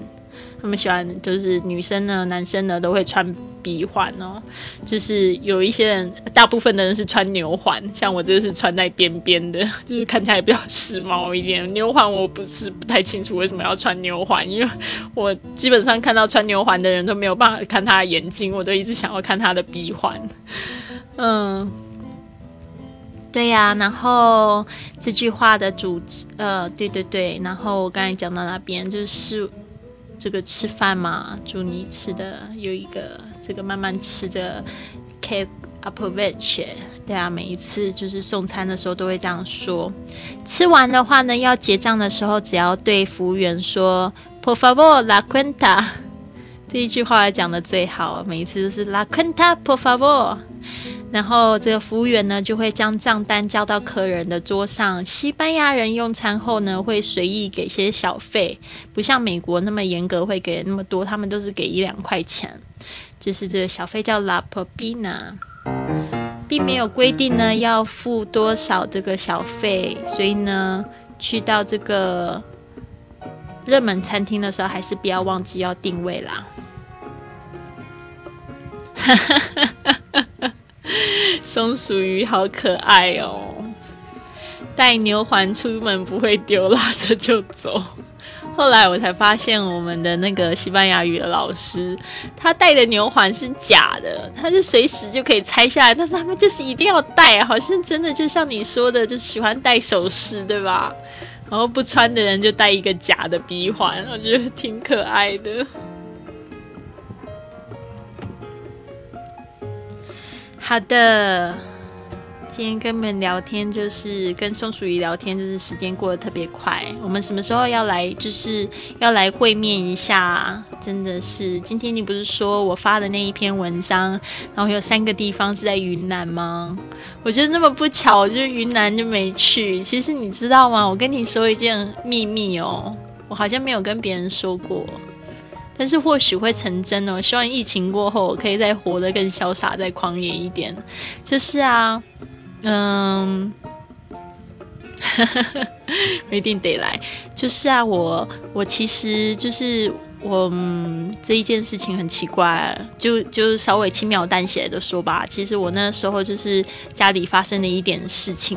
他们喜欢就是女生呢，男生呢都会穿鼻环哦。就是有一些人，大部分的人是穿牛环，像我这个是穿在边边的，就是看起来比较时髦一点。牛环我不是不太清楚为什么要穿牛环，因为我基本上看到穿牛环的人都没有办法看他的眼睛，我都一直想要看他的鼻环。嗯，对呀。然后这句话的主呃，对对对。然后我刚才讲到那边就是。这个吃饭嘛，祝你吃的有一个这个慢慢吃的 cake aproveche，对啊，每一次就是送餐的时候都会这样说。吃完的话呢，要结账的时候，只要对服务员说 por favor la cuenta，这一句话讲的最好，每一次都是 la cuenta por favor。然后这个服务员呢，就会将账单交到客人的桌上。西班牙人用餐后呢，会随意给些小费，不像美国那么严格，会给那么多，他们都是给一两块钱。就是这个小费叫 la propina，并没有规定呢要付多少这个小费，所以呢，去到这个热门餐厅的时候，还是不要忘记要定位啦。哈哈哈。松鼠鱼好可爱哦！带牛环出门不会丢，拉着就走。后来我才发现，我们的那个西班牙语的老师，他戴的牛环是假的，他是随时就可以拆下来，但是他们就是一定要戴，好像真的就像你说的，就喜欢戴首饰，对吧？然后不穿的人就戴一个假的鼻环，我觉得挺可爱的。好的，今天跟你们聊天就是跟松鼠鱼聊天，就是时间过得特别快。我们什么时候要来？就是要来会面一下，真的是。今天你不是说我发的那一篇文章，然后有三个地方是在云南吗？我觉得那么不巧，就是云南就没去。其实你知道吗？我跟你说一件秘密哦，我好像没有跟别人说过。但是或许会成真哦！希望疫情过后我可以再活得更潇洒、再狂野一点。就是啊，嗯，不一定得来。就是啊，我我其实就是我这一件事情很奇怪，就就稍微轻描淡写的说吧。其实我那时候就是家里发生了一点事情。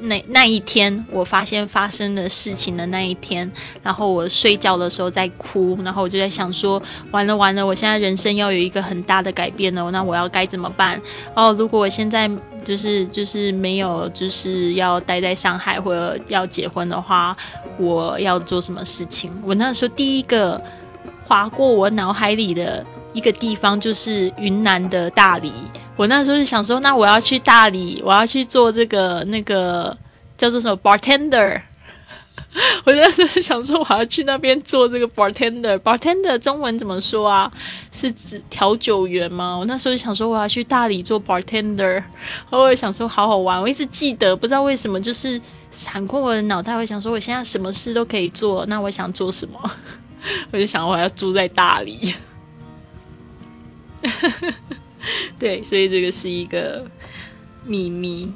那那一天，我发现发生的事情的那一天，然后我睡觉的时候在哭，然后我就在想说，完了完了，我现在人生要有一个很大的改变了，那我要该怎么办？哦，如果我现在就是就是没有就是要待在上海或者要结婚的话，我要做什么事情？我那时候第一个划过我脑海里的一个地方就是云南的大理。我那时候就想说，那我要去大理，我要去做这个那个叫做什么 bartender。我那时候是想说，我要去那边做这个 bartender。bartender 中文怎么说啊？是指调酒员吗？我那时候就想说，我要去大理做 bartender。然后我想说，好好玩。我一直记得，不知道为什么，就是闪过我的脑袋，我想说，我现在什么事都可以做。那我想做什么？我就想，我要住在大理。对，所以这个是一个秘密，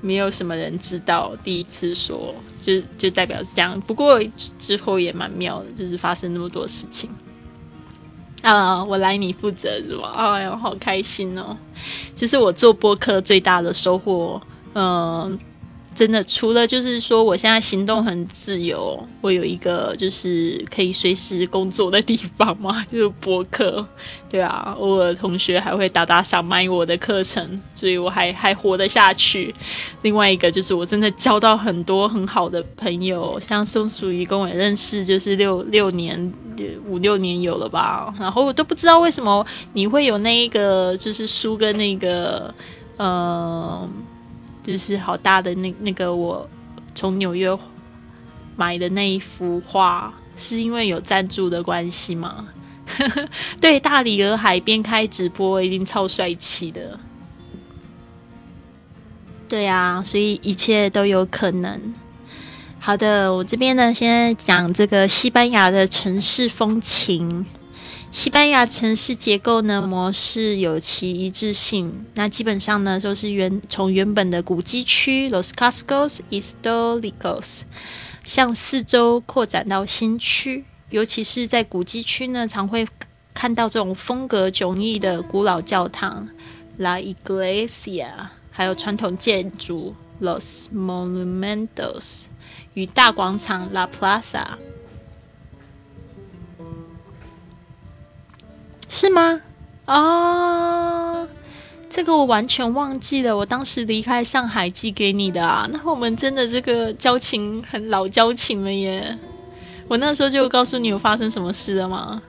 没有什么人知道。第一次说，就就代表是这样。不过之后也蛮妙的，就是发生那么多事情。啊，我来你负责是吧？哎呀，好开心哦！其实我做播客最大的收获，嗯。真的，除了就是说，我现在行动很自由，我有一个就是可以随时工作的地方嘛，就是博客，对啊，偶尔同学还会打打赏买我的课程，所以我还还活得下去。另外一个就是我真的交到很多很好的朋友，像松鼠鱼跟我认识就是六六年五六年有了吧，然后我都不知道为什么你会有那一个就是书跟那个嗯。就是好大的那那个我从纽约买的那一幅画，是因为有赞助的关系吗？对，大理洱海边开直播一定超帅气的。对啊，所以一切都有可能。好的，我这边呢，现在讲这个西班牙的城市风情。西班牙城市结构呢模式有其一致性，那基本上呢都是原从原本的古迹区 Los Cascos Históricos 向四周扩展到新区，尤其是在古迹区呢，常会看到这种风格迥异的古老教堂 La Iglesia，还有传统建筑 Los Monumentos 与大广场 La Plaza。是吗？啊，这个我完全忘记了。我当时离开上海寄给你的啊，那我们真的这个交情很老交情了耶。我那时候就告诉你有发生什么事了吗？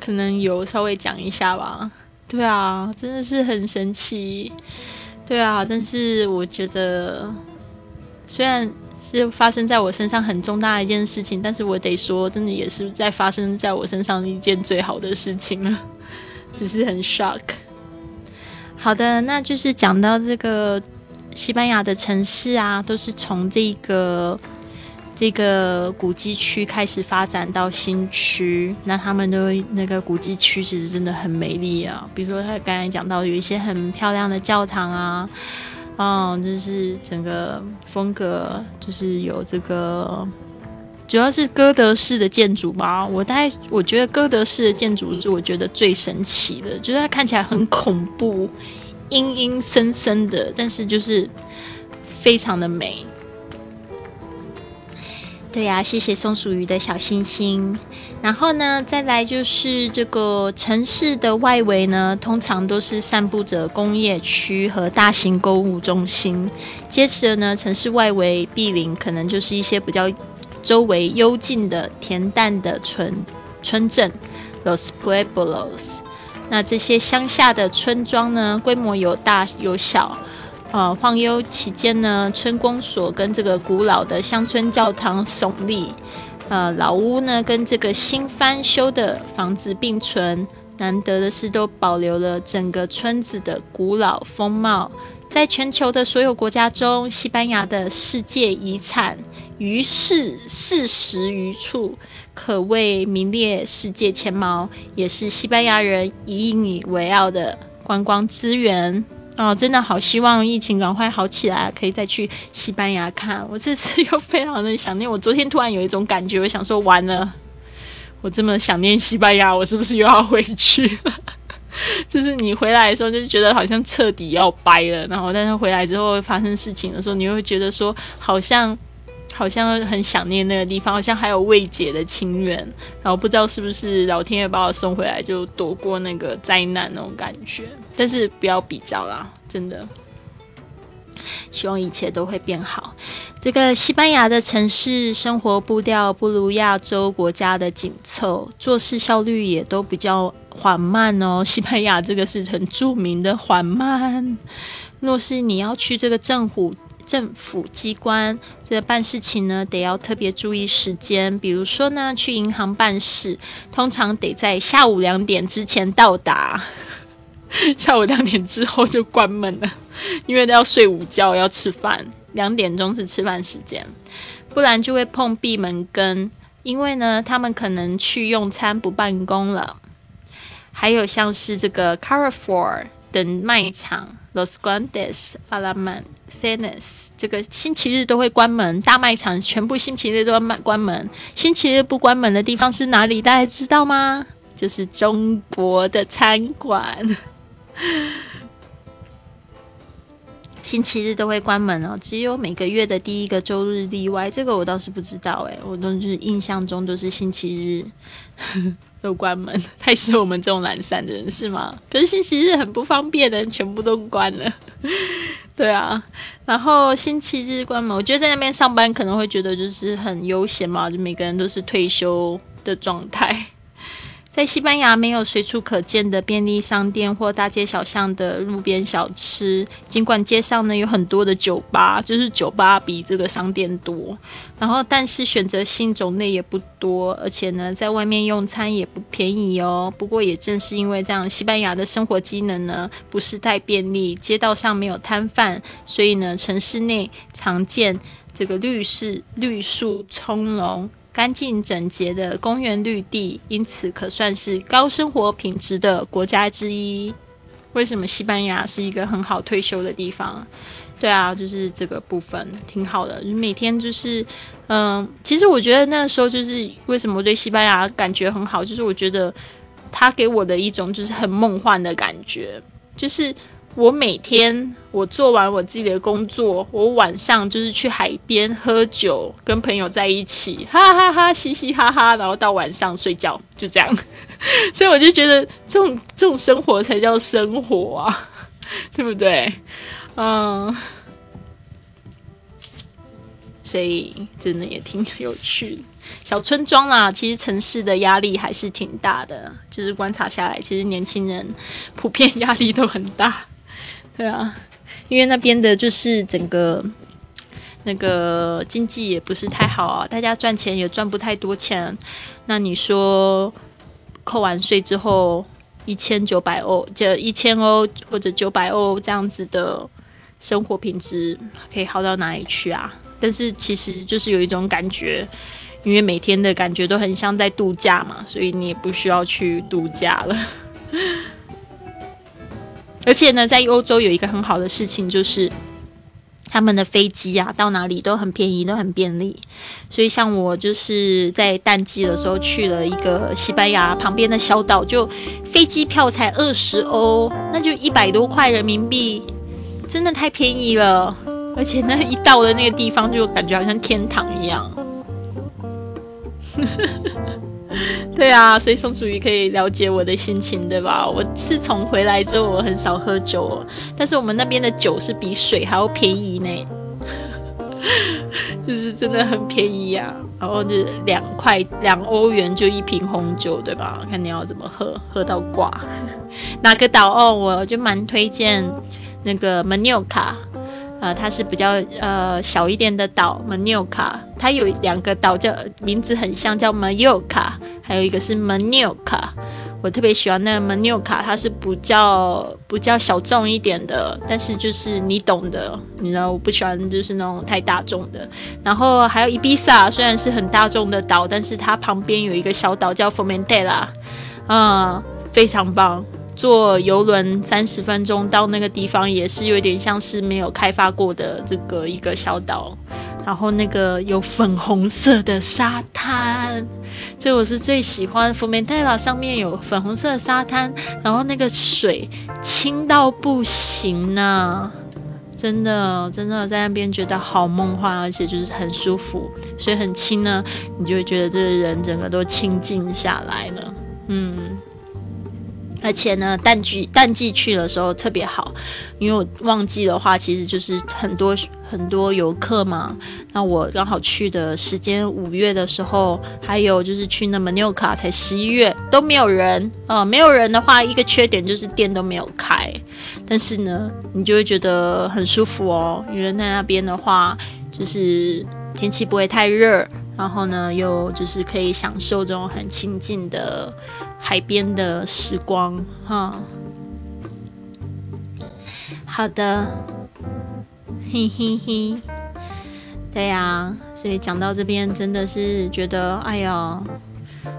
可能有稍微讲一下吧。对啊，真的是很神奇。对啊，但是我觉得虽然。是发生在我身上很重大的一件事情，但是我得说，真的也是在发生在我身上一件最好的事情了，只是很 shock。好的，那就是讲到这个西班牙的城市啊，都是从这个这个古迹区开始发展到新区，那他们都那个古迹区其实真的很美丽啊，比如说他刚才讲到有一些很漂亮的教堂啊。嗯，就是整个风格，就是有这个，主要是哥德式的建筑吧。我大概我觉得哥德式的建筑是我觉得最神奇的，就是它看起来很恐怖、阴阴森森的，但是就是非常的美。对呀，谢谢松鼠鱼的小星星。然后呢，再来就是这个城市的外围呢，通常都是散布着工业区和大型购物中心。接着呢，城市外围毗邻可能就是一些比较周围幽静的恬淡的村村镇，Los Pueblos。那这些乡下的村庄呢，规模有大有小。呃，晃悠期间呢，村公所跟这个古老的乡村教堂耸立，呃，老屋呢跟这个新翻修的房子并存。难得的是，都保留了整个村子的古老风貌。在全球的所有国家中，西班牙的世界遗产于世四十余处，可谓名列世界前茅，也是西班牙人引以为傲的观光资源。哦，真的好希望疫情赶快好起来，可以再去西班牙看。我这次又非常的想念。我昨天突然有一种感觉，我想说完了，我这么想念西班牙，我是不是又要回去了？就是你回来的时候就觉得好像彻底要掰了，然后但是回来之后发生事情的时候，你会觉得说好像。好像很想念那个地方，好像还有未解的情缘，然后不知道是不是老天爷把我送回来，就躲过那个灾难那种感觉。但是不要比较啦，真的，希望一切都会变好。这个西班牙的城市生活步调不如亚洲国家的紧凑，做事效率也都比较缓慢哦。西班牙这个是很著名的缓慢。若是你要去这个政府。政府机关这办事情呢，得要特别注意时间。比如说呢，去银行办事，通常得在下午两点之前到达，下午两点之后就关门了，因为都要睡午觉，要吃饭。两点钟是吃饭时间，不然就会碰闭门羹。因为呢，他们可能去用餐不办公了。还有像是这个 Carrefour 等卖场。Los Grandes Almacenes，这个星期日都会关门，大卖场全部星期日都要关关门。星期日不关门的地方是哪里？大家知道吗？就是中国的餐馆。星期日都会关门哦，只有每个月的第一个周日例外。这个我倒是不知道哎，我都是印象中都是星期日。都关门，太适合我们这种懒散的人是吗？可是星期日很不方便的，全部都关了。对啊，然后星期日关门，我觉得在那边上班可能会觉得就是很悠闲嘛，就每个人都是退休的状态。在西班牙没有随处可见的便利商店或大街小巷的路边小吃，尽管街上呢有很多的酒吧，就是酒吧比这个商店多，然后但是选择性种类也不多，而且呢在外面用餐也不便宜哦。不过也正是因为这样，西班牙的生活机能呢不是太便利，街道上没有摊贩，所以呢城市内常见这个绿市绿树葱茏。干净整洁的公园绿地，因此可算是高生活品质的国家之一。为什么西班牙是一个很好退休的地方？对啊，就是这个部分挺好的。你每天就是，嗯，其实我觉得那时候就是为什么我对西班牙感觉很好，就是我觉得它给我的一种就是很梦幻的感觉，就是。我每天我做完我自己的工作，我晚上就是去海边喝酒，跟朋友在一起，哈哈哈，嘻嘻哈哈，然后到晚上睡觉，就这样。所以我就觉得这种这种生活才叫生活啊，对不对？嗯，所以真的也挺有趣。小村庄啦，其实城市的压力还是挺大的，就是观察下来，其实年轻人普遍压力都很大。对啊，因为那边的就是整个那个经济也不是太好啊，大家赚钱也赚不太多钱。那你说扣完税之后一千九百欧，就一千欧或者九百欧这样子的生活品质可以好到哪里去啊？但是其实就是有一种感觉，因为每天的感觉都很像在度假嘛，所以你也不需要去度假了。而且呢，在欧洲有一个很好的事情，就是他们的飞机啊，到哪里都很便宜，都很便利。所以像我就是在淡季的时候去了一个西班牙旁边的小岛，就飞机票才二十欧，那就一百多块人民币，真的太便宜了。而且那一到的那个地方，就感觉好像天堂一样。对啊，所以松鼠鱼可以了解我的心情，对吧？我自从回来之后，我很少喝酒，但是我们那边的酒是比水还要便宜呢。就是真的很便宜啊。然后就是两块两欧元就一瓶红酒，对吧？看你要怎么喝，喝到挂。哪个岛哦？我就蛮推荐那个 m a n i o c a 呃，它是比较呃小一点的岛 m a n i o c a 它有两个岛叫名字很像，叫马纽卡还有一个是 m a n i o c a 我特别喜欢那个 m a n i o c a 它是比较比较小众一点的，但是就是你懂的，你知道我不喜欢就是那种太大众的。然后还有伊比萨，虽然是很大众的岛，但是它旁边有一个小岛叫 f o m e n t e l a 嗯，非常棒。坐游轮三十分钟到那个地方，也是有点像是没有开发过的这个一个小岛。然后那个有粉红色的沙滩，这我是最喜欢。福美泰拉上面有粉红色的沙滩，然后那个水清到不行呢，真的真的在那边觉得好梦幻，而且就是很舒服，水很清呢，你就会觉得这个人整个都清静下来了，嗯。而且呢，淡季淡季去的时候特别好，因为我旺季的话，其实就是很多很多游客嘛。那我刚好去的时间五月的时候，还有就是去那么纽卡才十一月都没有人呃，没有人的话，一个缺点就是店都没有开。但是呢，你就会觉得很舒服哦，因为在那边的话，就是天气不会太热，然后呢，又就是可以享受这种很清静的。海边的时光，哈，好的，嘿嘿嘿，对呀，所以讲到这边，真的是觉得，哎呀，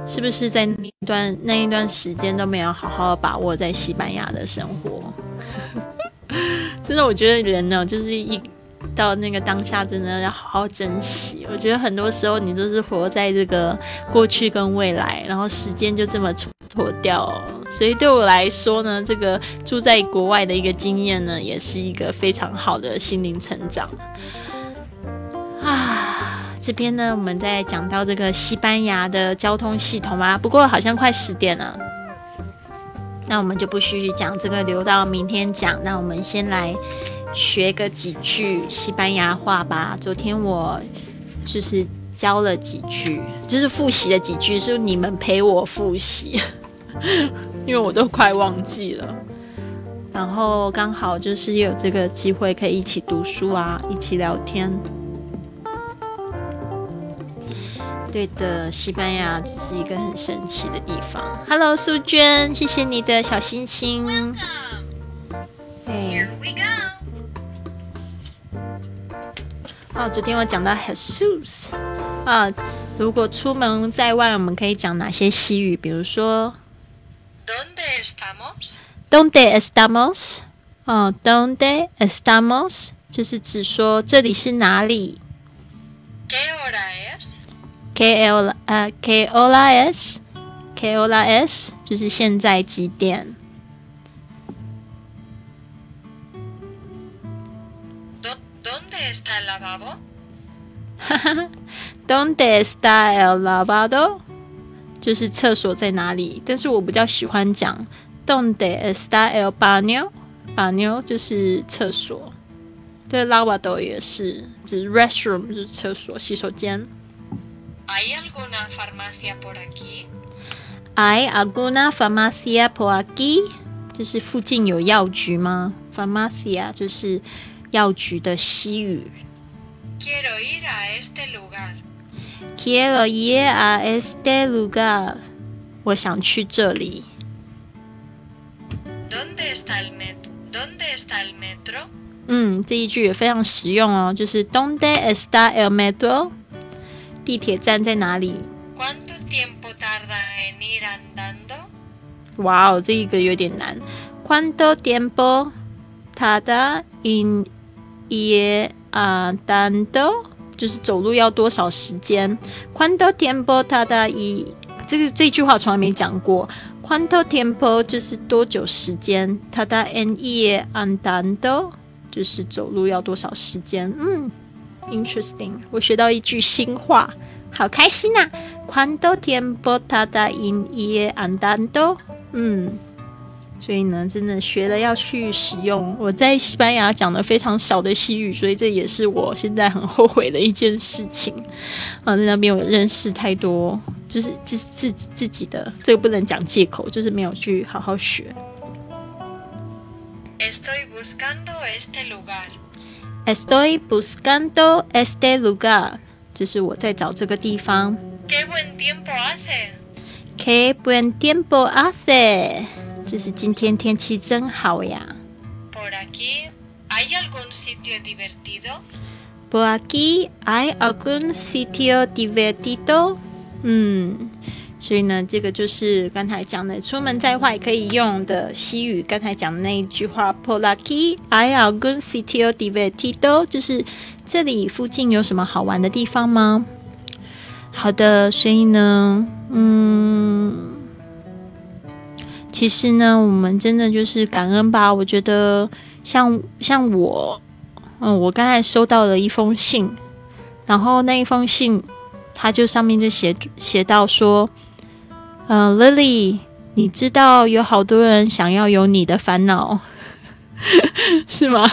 是不是在那段那一段时间都没有好好把握在西班牙的生活？真的，我觉得人呢，就是一。到那个当下，真的要好好珍惜。我觉得很多时候你都是活在这个过去跟未来，然后时间就这么蹉跎掉。所以对我来说呢，这个住在国外的一个经验呢，也是一个非常好的心灵成长。啊，这边呢，我们在讲到这个西班牙的交通系统啊，不过好像快十点了，那我们就不继续讲这个，留到明天讲。那我们先来。学个几句西班牙话吧。昨天我就是教了几句，就是复习了几句，是你们陪我复习，因为我都快忘记了。然后刚好就是有这个机会可以一起读书啊，一起聊天。对的，西班牙是一个很神奇的地方。Hello，苏娟，谢谢你的小心心。Here we go. 哦，昨天我讲到 Jesus 啊，如果出门在外，我们可以讲哪些西语？比如说，¿Dónde estamos？¿Dónde estamos？哦，¿Dónde estamos？就是指说这里是哪里？¿Qué hora es？¿Qué hora？呃，¿Qué hora es？¿Qué hora es？就是现在几点？¿Dónde está el lavabo? ¿Dónde está el lavabo? 就是厕所在哪里？但是我比较喜欢讲 ¿Dónde está el baño？baño 就是厕所，对，lavado 也是指 restroom 就是厕所、洗手间。¿Hay alguna farmacia por aquí? ¿Hay alguna farmacia por aquí？就是附近有药局吗？farmacia 就是。药局的西语。Quiero ir a este lugar. Quiero ir a este lugar. 我想去这里。¿Dónde está el metro? ¿Dónde está el metro? 嗯，这一句也非常实用哦，就是 ¿Dónde está el metro？地铁站在哪里？¿Cuánto tiempo tarda en ir andando？哇哦，这一个有点难。¿Cuánto tiempo tarda en ir andando 就是走路要多少时间？Cuánto tiempo tarda ir？这个这句话从来没讲过。Cuánto tiempo 就是多久时间？Tarda en ir andando 就是走路要多少时间？嗯，interesting，我学到一句新话，好开心呐！Cuánto tiempo tarda en ir andando？嗯。所以呢，真的学了要去使用。我在西班牙讲的非常少的西语，所以这也是我现在很后悔的一件事情。啊，在那边我认识太多，就是自自自己的这个不能讲借口，就是没有去好好学。Estoy buscando este lugar. Estoy buscando este lugar，就是我在找这个地方。¡Qué buen tiempo hace! Qué buen tiempo hace，就是今天天气真好呀。Por aquí, ¿hay algún sitio divertido? Por aquí hay algún sitio divertido？嗯，所以呢，这个就是刚才讲的，出门在外可以用的西语。刚才讲的那一句话，Por aquí hay algún sitio divertido，就是这里附近有什么好玩的地方吗？好的，所以呢，嗯，其实呢，我们真的就是感恩吧。我觉得像像我。嗯，我刚才收到了一封信，然后那一封信，它就上面就写写到说，嗯、l i l y 你知道有好多人想要有你的烦恼，是吗？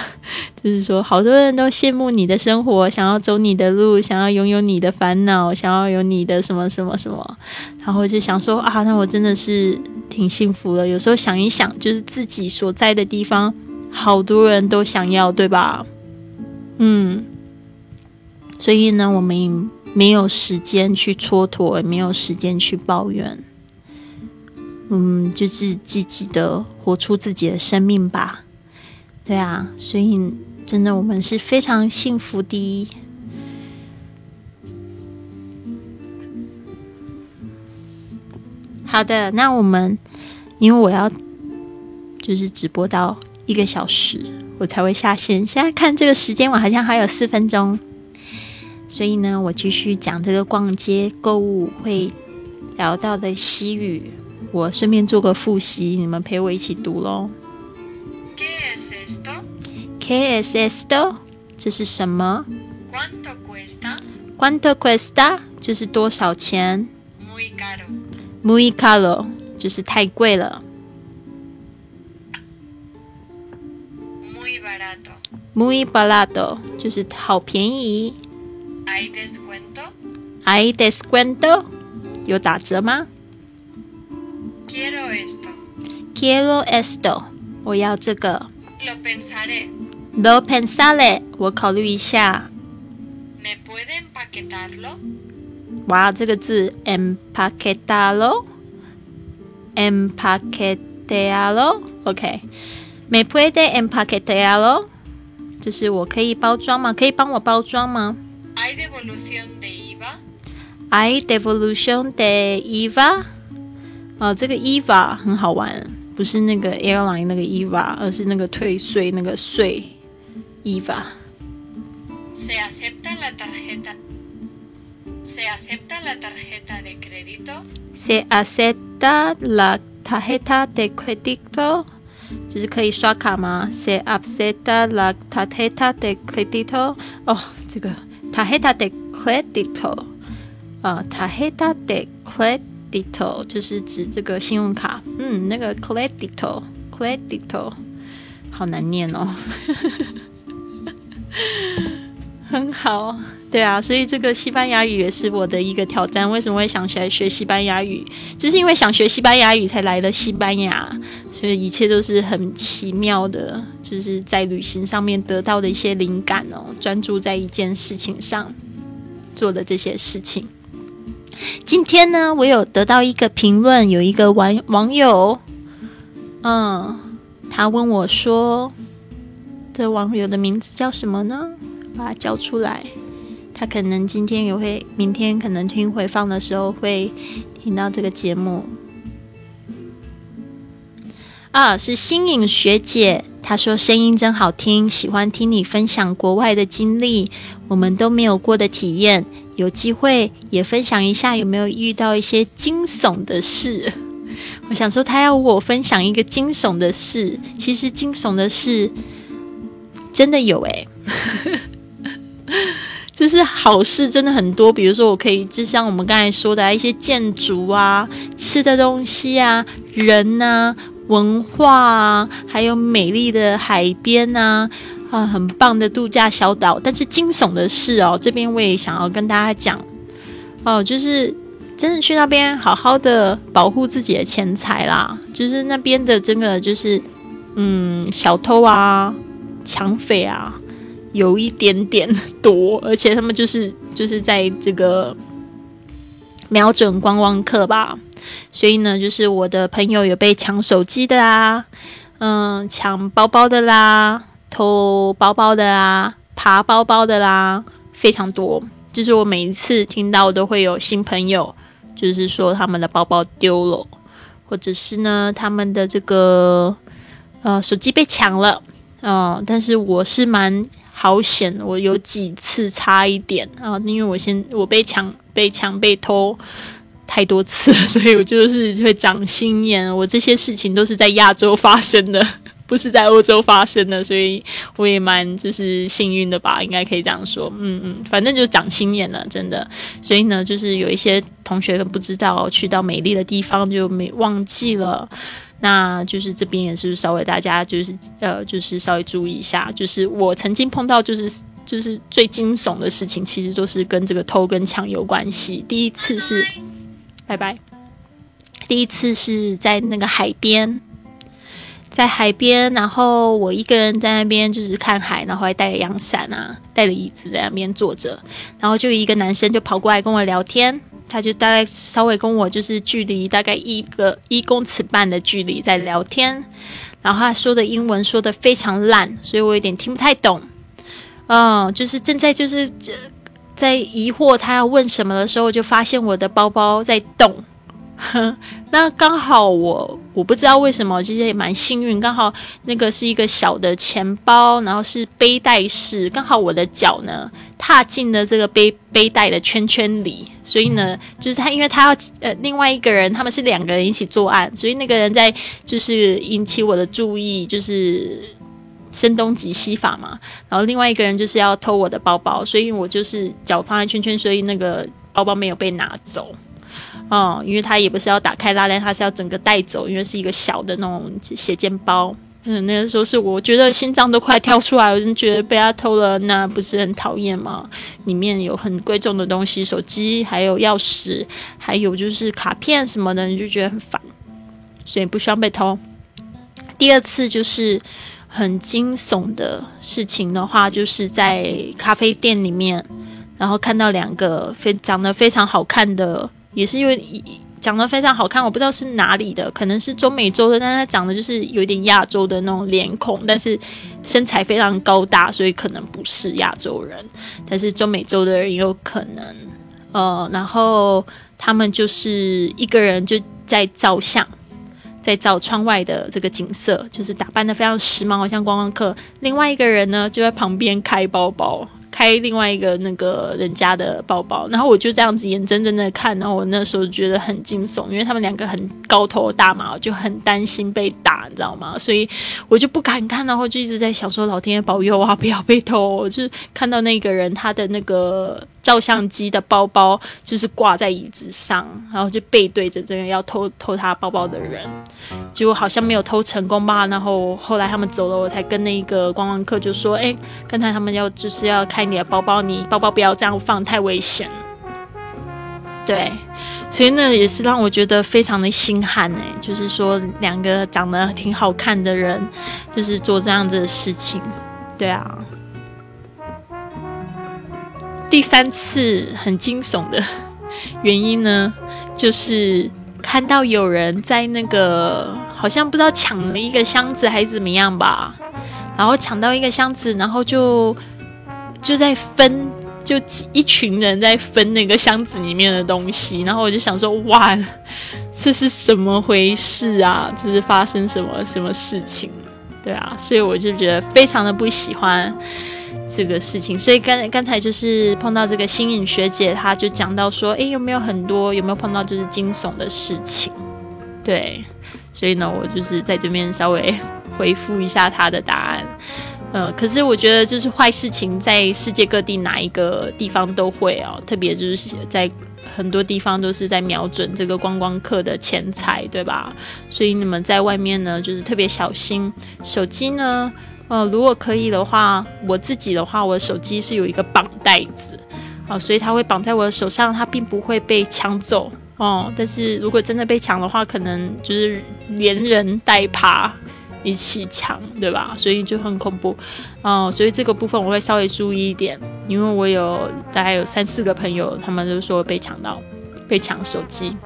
就是说，好多人都羡慕你的生活，想要走你的路，想要拥有你的烦恼，想要有你的什么什么什么，然后就想说啊，那我真的是挺幸福的。有时候想一想，就是自己所在的地方，好多人都想要，对吧？嗯，所以呢，我们没有时间去蹉跎，也没有时间去抱怨。嗯，就是积极的活出自己的生命吧。对啊，所以真的我们是非常幸福的。好的，那我们因为我要就是直播到一个小时。我才会下线。现在看这个时间，我好像还有四分钟，所以呢，我继续讲这个逛街购物会聊到的西语，我顺便做个复习，你们陪我一起读喽。Esto? ¿Qué es esto？这是什么 ¿Cuánto cuesta?？¿Cuánto cuesta？就是多少钱 Muy caro.？Muy caro，就是太贵了。Muy barato. Muy barato，就是好便宜。¿Hay descuento? ¿Hay descuento？有打折吗 Quiero esto.？Quiero esto，我要这个。Lo pensaré. Lo pensaré，我考虑一下。¿Me puede empaquetarlo? 哇，这个字 empaquetarlo，empaquetarlo，OK。Me puede empaquetarlo，就是我可以包装吗？可以帮我包装吗 ¿Hay devolución de IVA?？I devolution de IVA，哦，这个 IVA 很好玩，不是那个 airline 那个 EVA，而是那个退税那个税 EVA。¿Se acepta la tarjeta? ¿Se acepta la tarjeta de crédito? Se acepta la tarjeta de crédito，就是可以刷卡吗？Se acepta la tarjeta de crédito。哦，这个 tarjeta de crédito，啊，tarjeta de crédito 就是指这个信用卡。嗯，那个 crédito，crédito 好难念哦。很好，对啊，所以这个西班牙语也是我的一个挑战。为什么会想起来学西班牙语？就是因为想学西班牙语才来了西班牙，所以一切都是很奇妙的，就是在旅行上面得到的一些灵感哦，专注在一件事情上做的这些事情。今天呢，我有得到一个评论，有一个网网友，嗯，他问我说，这网友的名字叫什么呢？把它叫出来。他可能今天也会，明天可能听回放的时候会听到这个节目。啊，是新颖学姐，他说声音真好听，喜欢听你分享国外的经历，我们都没有过的体验，有机会也分享一下有没有遇到一些惊悚的事。我想说，他要我分享一个惊悚的事，其实惊悚的事真的有诶、就是好事真的很多，比如说我可以，就像我们刚才说的一些建筑啊、吃的东西啊、人呐、文化啊，还有美丽的海边呐，啊，很棒的度假小岛。但是惊悚的是哦，这边我也想要跟大家讲哦，就是真的去那边好好的保护自己的钱财啦。就是那边的真的就是嗯，小偷啊、抢匪啊，有一点点多，而且他们就是就是在这个。瞄准观光客吧，所以呢，就是我的朋友有被抢手机的啦，嗯，抢包包的啦，偷包包的啦，爬包包的啦，非常多。就是我每一次听到都会有新朋友，就是说他们的包包丢了，或者是呢他们的这个呃手机被抢了，嗯，但是我是蛮好险，我有几次差一点啊，因为我先我被抢。被抢被偷太多次，所以我就是会长心眼。我这些事情都是在亚洲发生的，不是在欧洲发生的，所以我也蛮就是幸运的吧，应该可以这样说。嗯嗯，反正就长心眼了，真的。所以呢，就是有一些同学不知道去到美丽的地方就没忘记了，那就是这边也是稍微大家就是呃就是稍微注意一下，就是我曾经碰到就是。就是最惊悚的事情，其实都是跟这个偷跟抢有关系。第一次是，拜拜。第一次是在那个海边，在海边，然后我一个人在那边就是看海，然后还带着阳伞啊，带着椅子在那边坐着，然后就一个男生就跑过来跟我聊天，他就大概稍微跟我就是距离大概一个一公尺半的距离在聊天，然后他说的英文说的非常烂，所以我有点听不太懂。嗯，就是正在就是在疑惑他要问什么的时候，就发现我的包包在动。那刚好我我不知道为什么，其实也蛮幸运，刚好那个是一个小的钱包，然后是背带式，刚好我的脚呢踏进了这个背背带的圈圈里，所以呢，就是他因为他要呃另外一个人，他们是两个人一起作案，所以那个人在就是引起我的注意，就是。声东击西法嘛，然后另外一个人就是要偷我的包包，所以我就是脚放在圈圈，所以那个包包没有被拿走。哦，因为他也不是要打开拉链，他是要整个带走，因为是一个小的那种斜肩包。嗯，那个时候是我觉得心脏都快跳出来，我就觉得被他偷了，那不是很讨厌吗？里面有很贵重的东西，手机，还有钥匙，还有就是卡片什么的，你就觉得很烦，所以不希望被偷。第二次就是。很惊悚的事情的话，就是在咖啡店里面，然后看到两个非长得非常好看的，也是因为长得非常好看，我不知道是哪里的，可能是中美洲的，但他长得就是有点亚洲的那种脸孔，但是身材非常高大，所以可能不是亚洲人，但是中美洲的人也有可能。呃，然后他们就是一个人就在照相。在照窗外的这个景色，就是打扮的非常时髦，好像观光客。另外一个人呢，就在旁边开包包，开另外一个那个人家的包包。然后我就这样子眼睁睁的看，然后我那时候觉得很惊悚，因为他们两个很高头大马，就很担心被打，你知道吗？所以我就不敢看，然后就一直在想说，老天爷保佑啊，不要被偷。就是看到那个人他的那个。照相机的包包就是挂在椅子上，然后就背对着这个要偷偷他包包的人，结果好像没有偷成功吧。然后后来他们走了，我才跟那个观光客就说：“哎，刚才他们要就是要开你的包包，你包包不要这样放，太危险。”对，所以那也是让我觉得非常的心寒哎，就是说两个长得挺好看的人，就是做这样子的事情，对啊。第三次很惊悚的原因呢，就是看到有人在那个好像不知道抢了一个箱子还是怎么样吧，然后抢到一个箱子，然后就就在分，就一群人在分那个箱子里面的东西，然后我就想说，哇，这是什么回事啊？这是发生什么什么事情？对啊，所以我就觉得非常的不喜欢。这个事情，所以刚刚才就是碰到这个新颖学姐，她就讲到说，诶，有没有很多有没有碰到就是惊悚的事情？对，所以呢，我就是在这边稍微回复一下她的答案。呃，可是我觉得就是坏事情在世界各地哪一个地方都会哦，特别就是在很多地方都是在瞄准这个观光客的钱财，对吧？所以你们在外面呢，就是特别小心。手机呢，呃，如果可以的话，我自己的话，我的手机是有一个绑带子，啊，所以它会绑在我的手上，它并不会被抢走哦。但是如果真的被抢的话，可能就是连人带爬。一起抢，对吧？所以就很恐怖，哦，所以这个部分我会稍微注意一点，因为我有大概有三四个朋友，他们就说被抢到，被抢手机。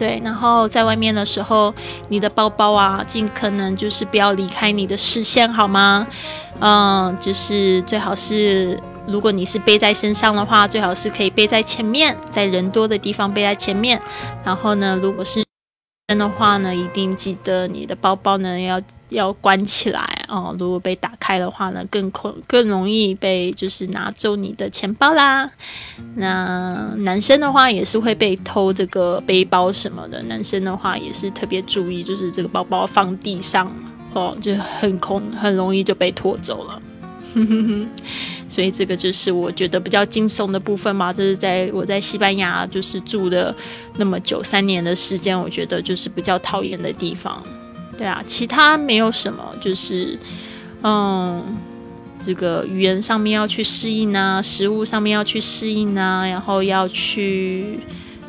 对，然后在外面的时候，你的包包啊，尽可能就是不要离开你的视线，好吗？嗯，就是最好是，如果你是背在身上的话，最好是可以背在前面，在人多的地方背在前面。然后呢，如果是的话呢，一定记得你的包包呢要要关起来哦。如果被打开的话呢，更恐更容易被就是拿走你的钱包啦。那男生的话也是会被偷这个背包什么的，男生的话也是特别注意，就是这个包包放地上哦，就很空，很容易就被拖走了。所以这个就是我觉得比较惊悚的部分嘛。这是在我在西班牙就是住的那么久三年的时间，我觉得就是比较讨厌的地方。对啊，其他没有什么，就是嗯，这个语言上面要去适应啊，食物上面要去适应啊，然后要去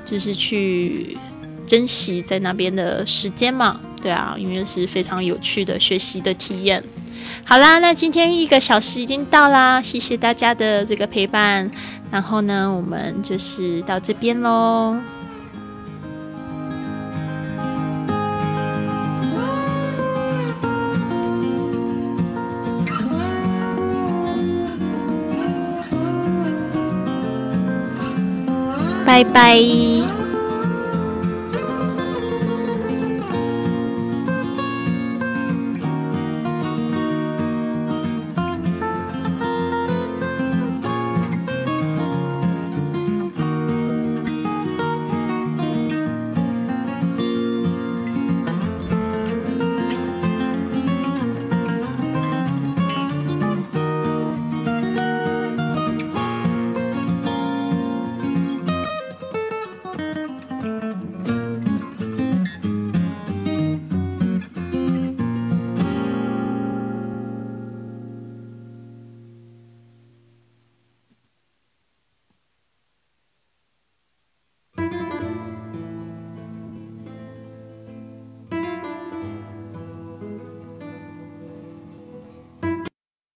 就是去珍惜在那边的时间嘛。对啊，因为是非常有趣的学习的体验。好啦，那今天一个小时已经到啦，谢谢大家的这个陪伴。然后呢，我们就是到这边喽，拜拜。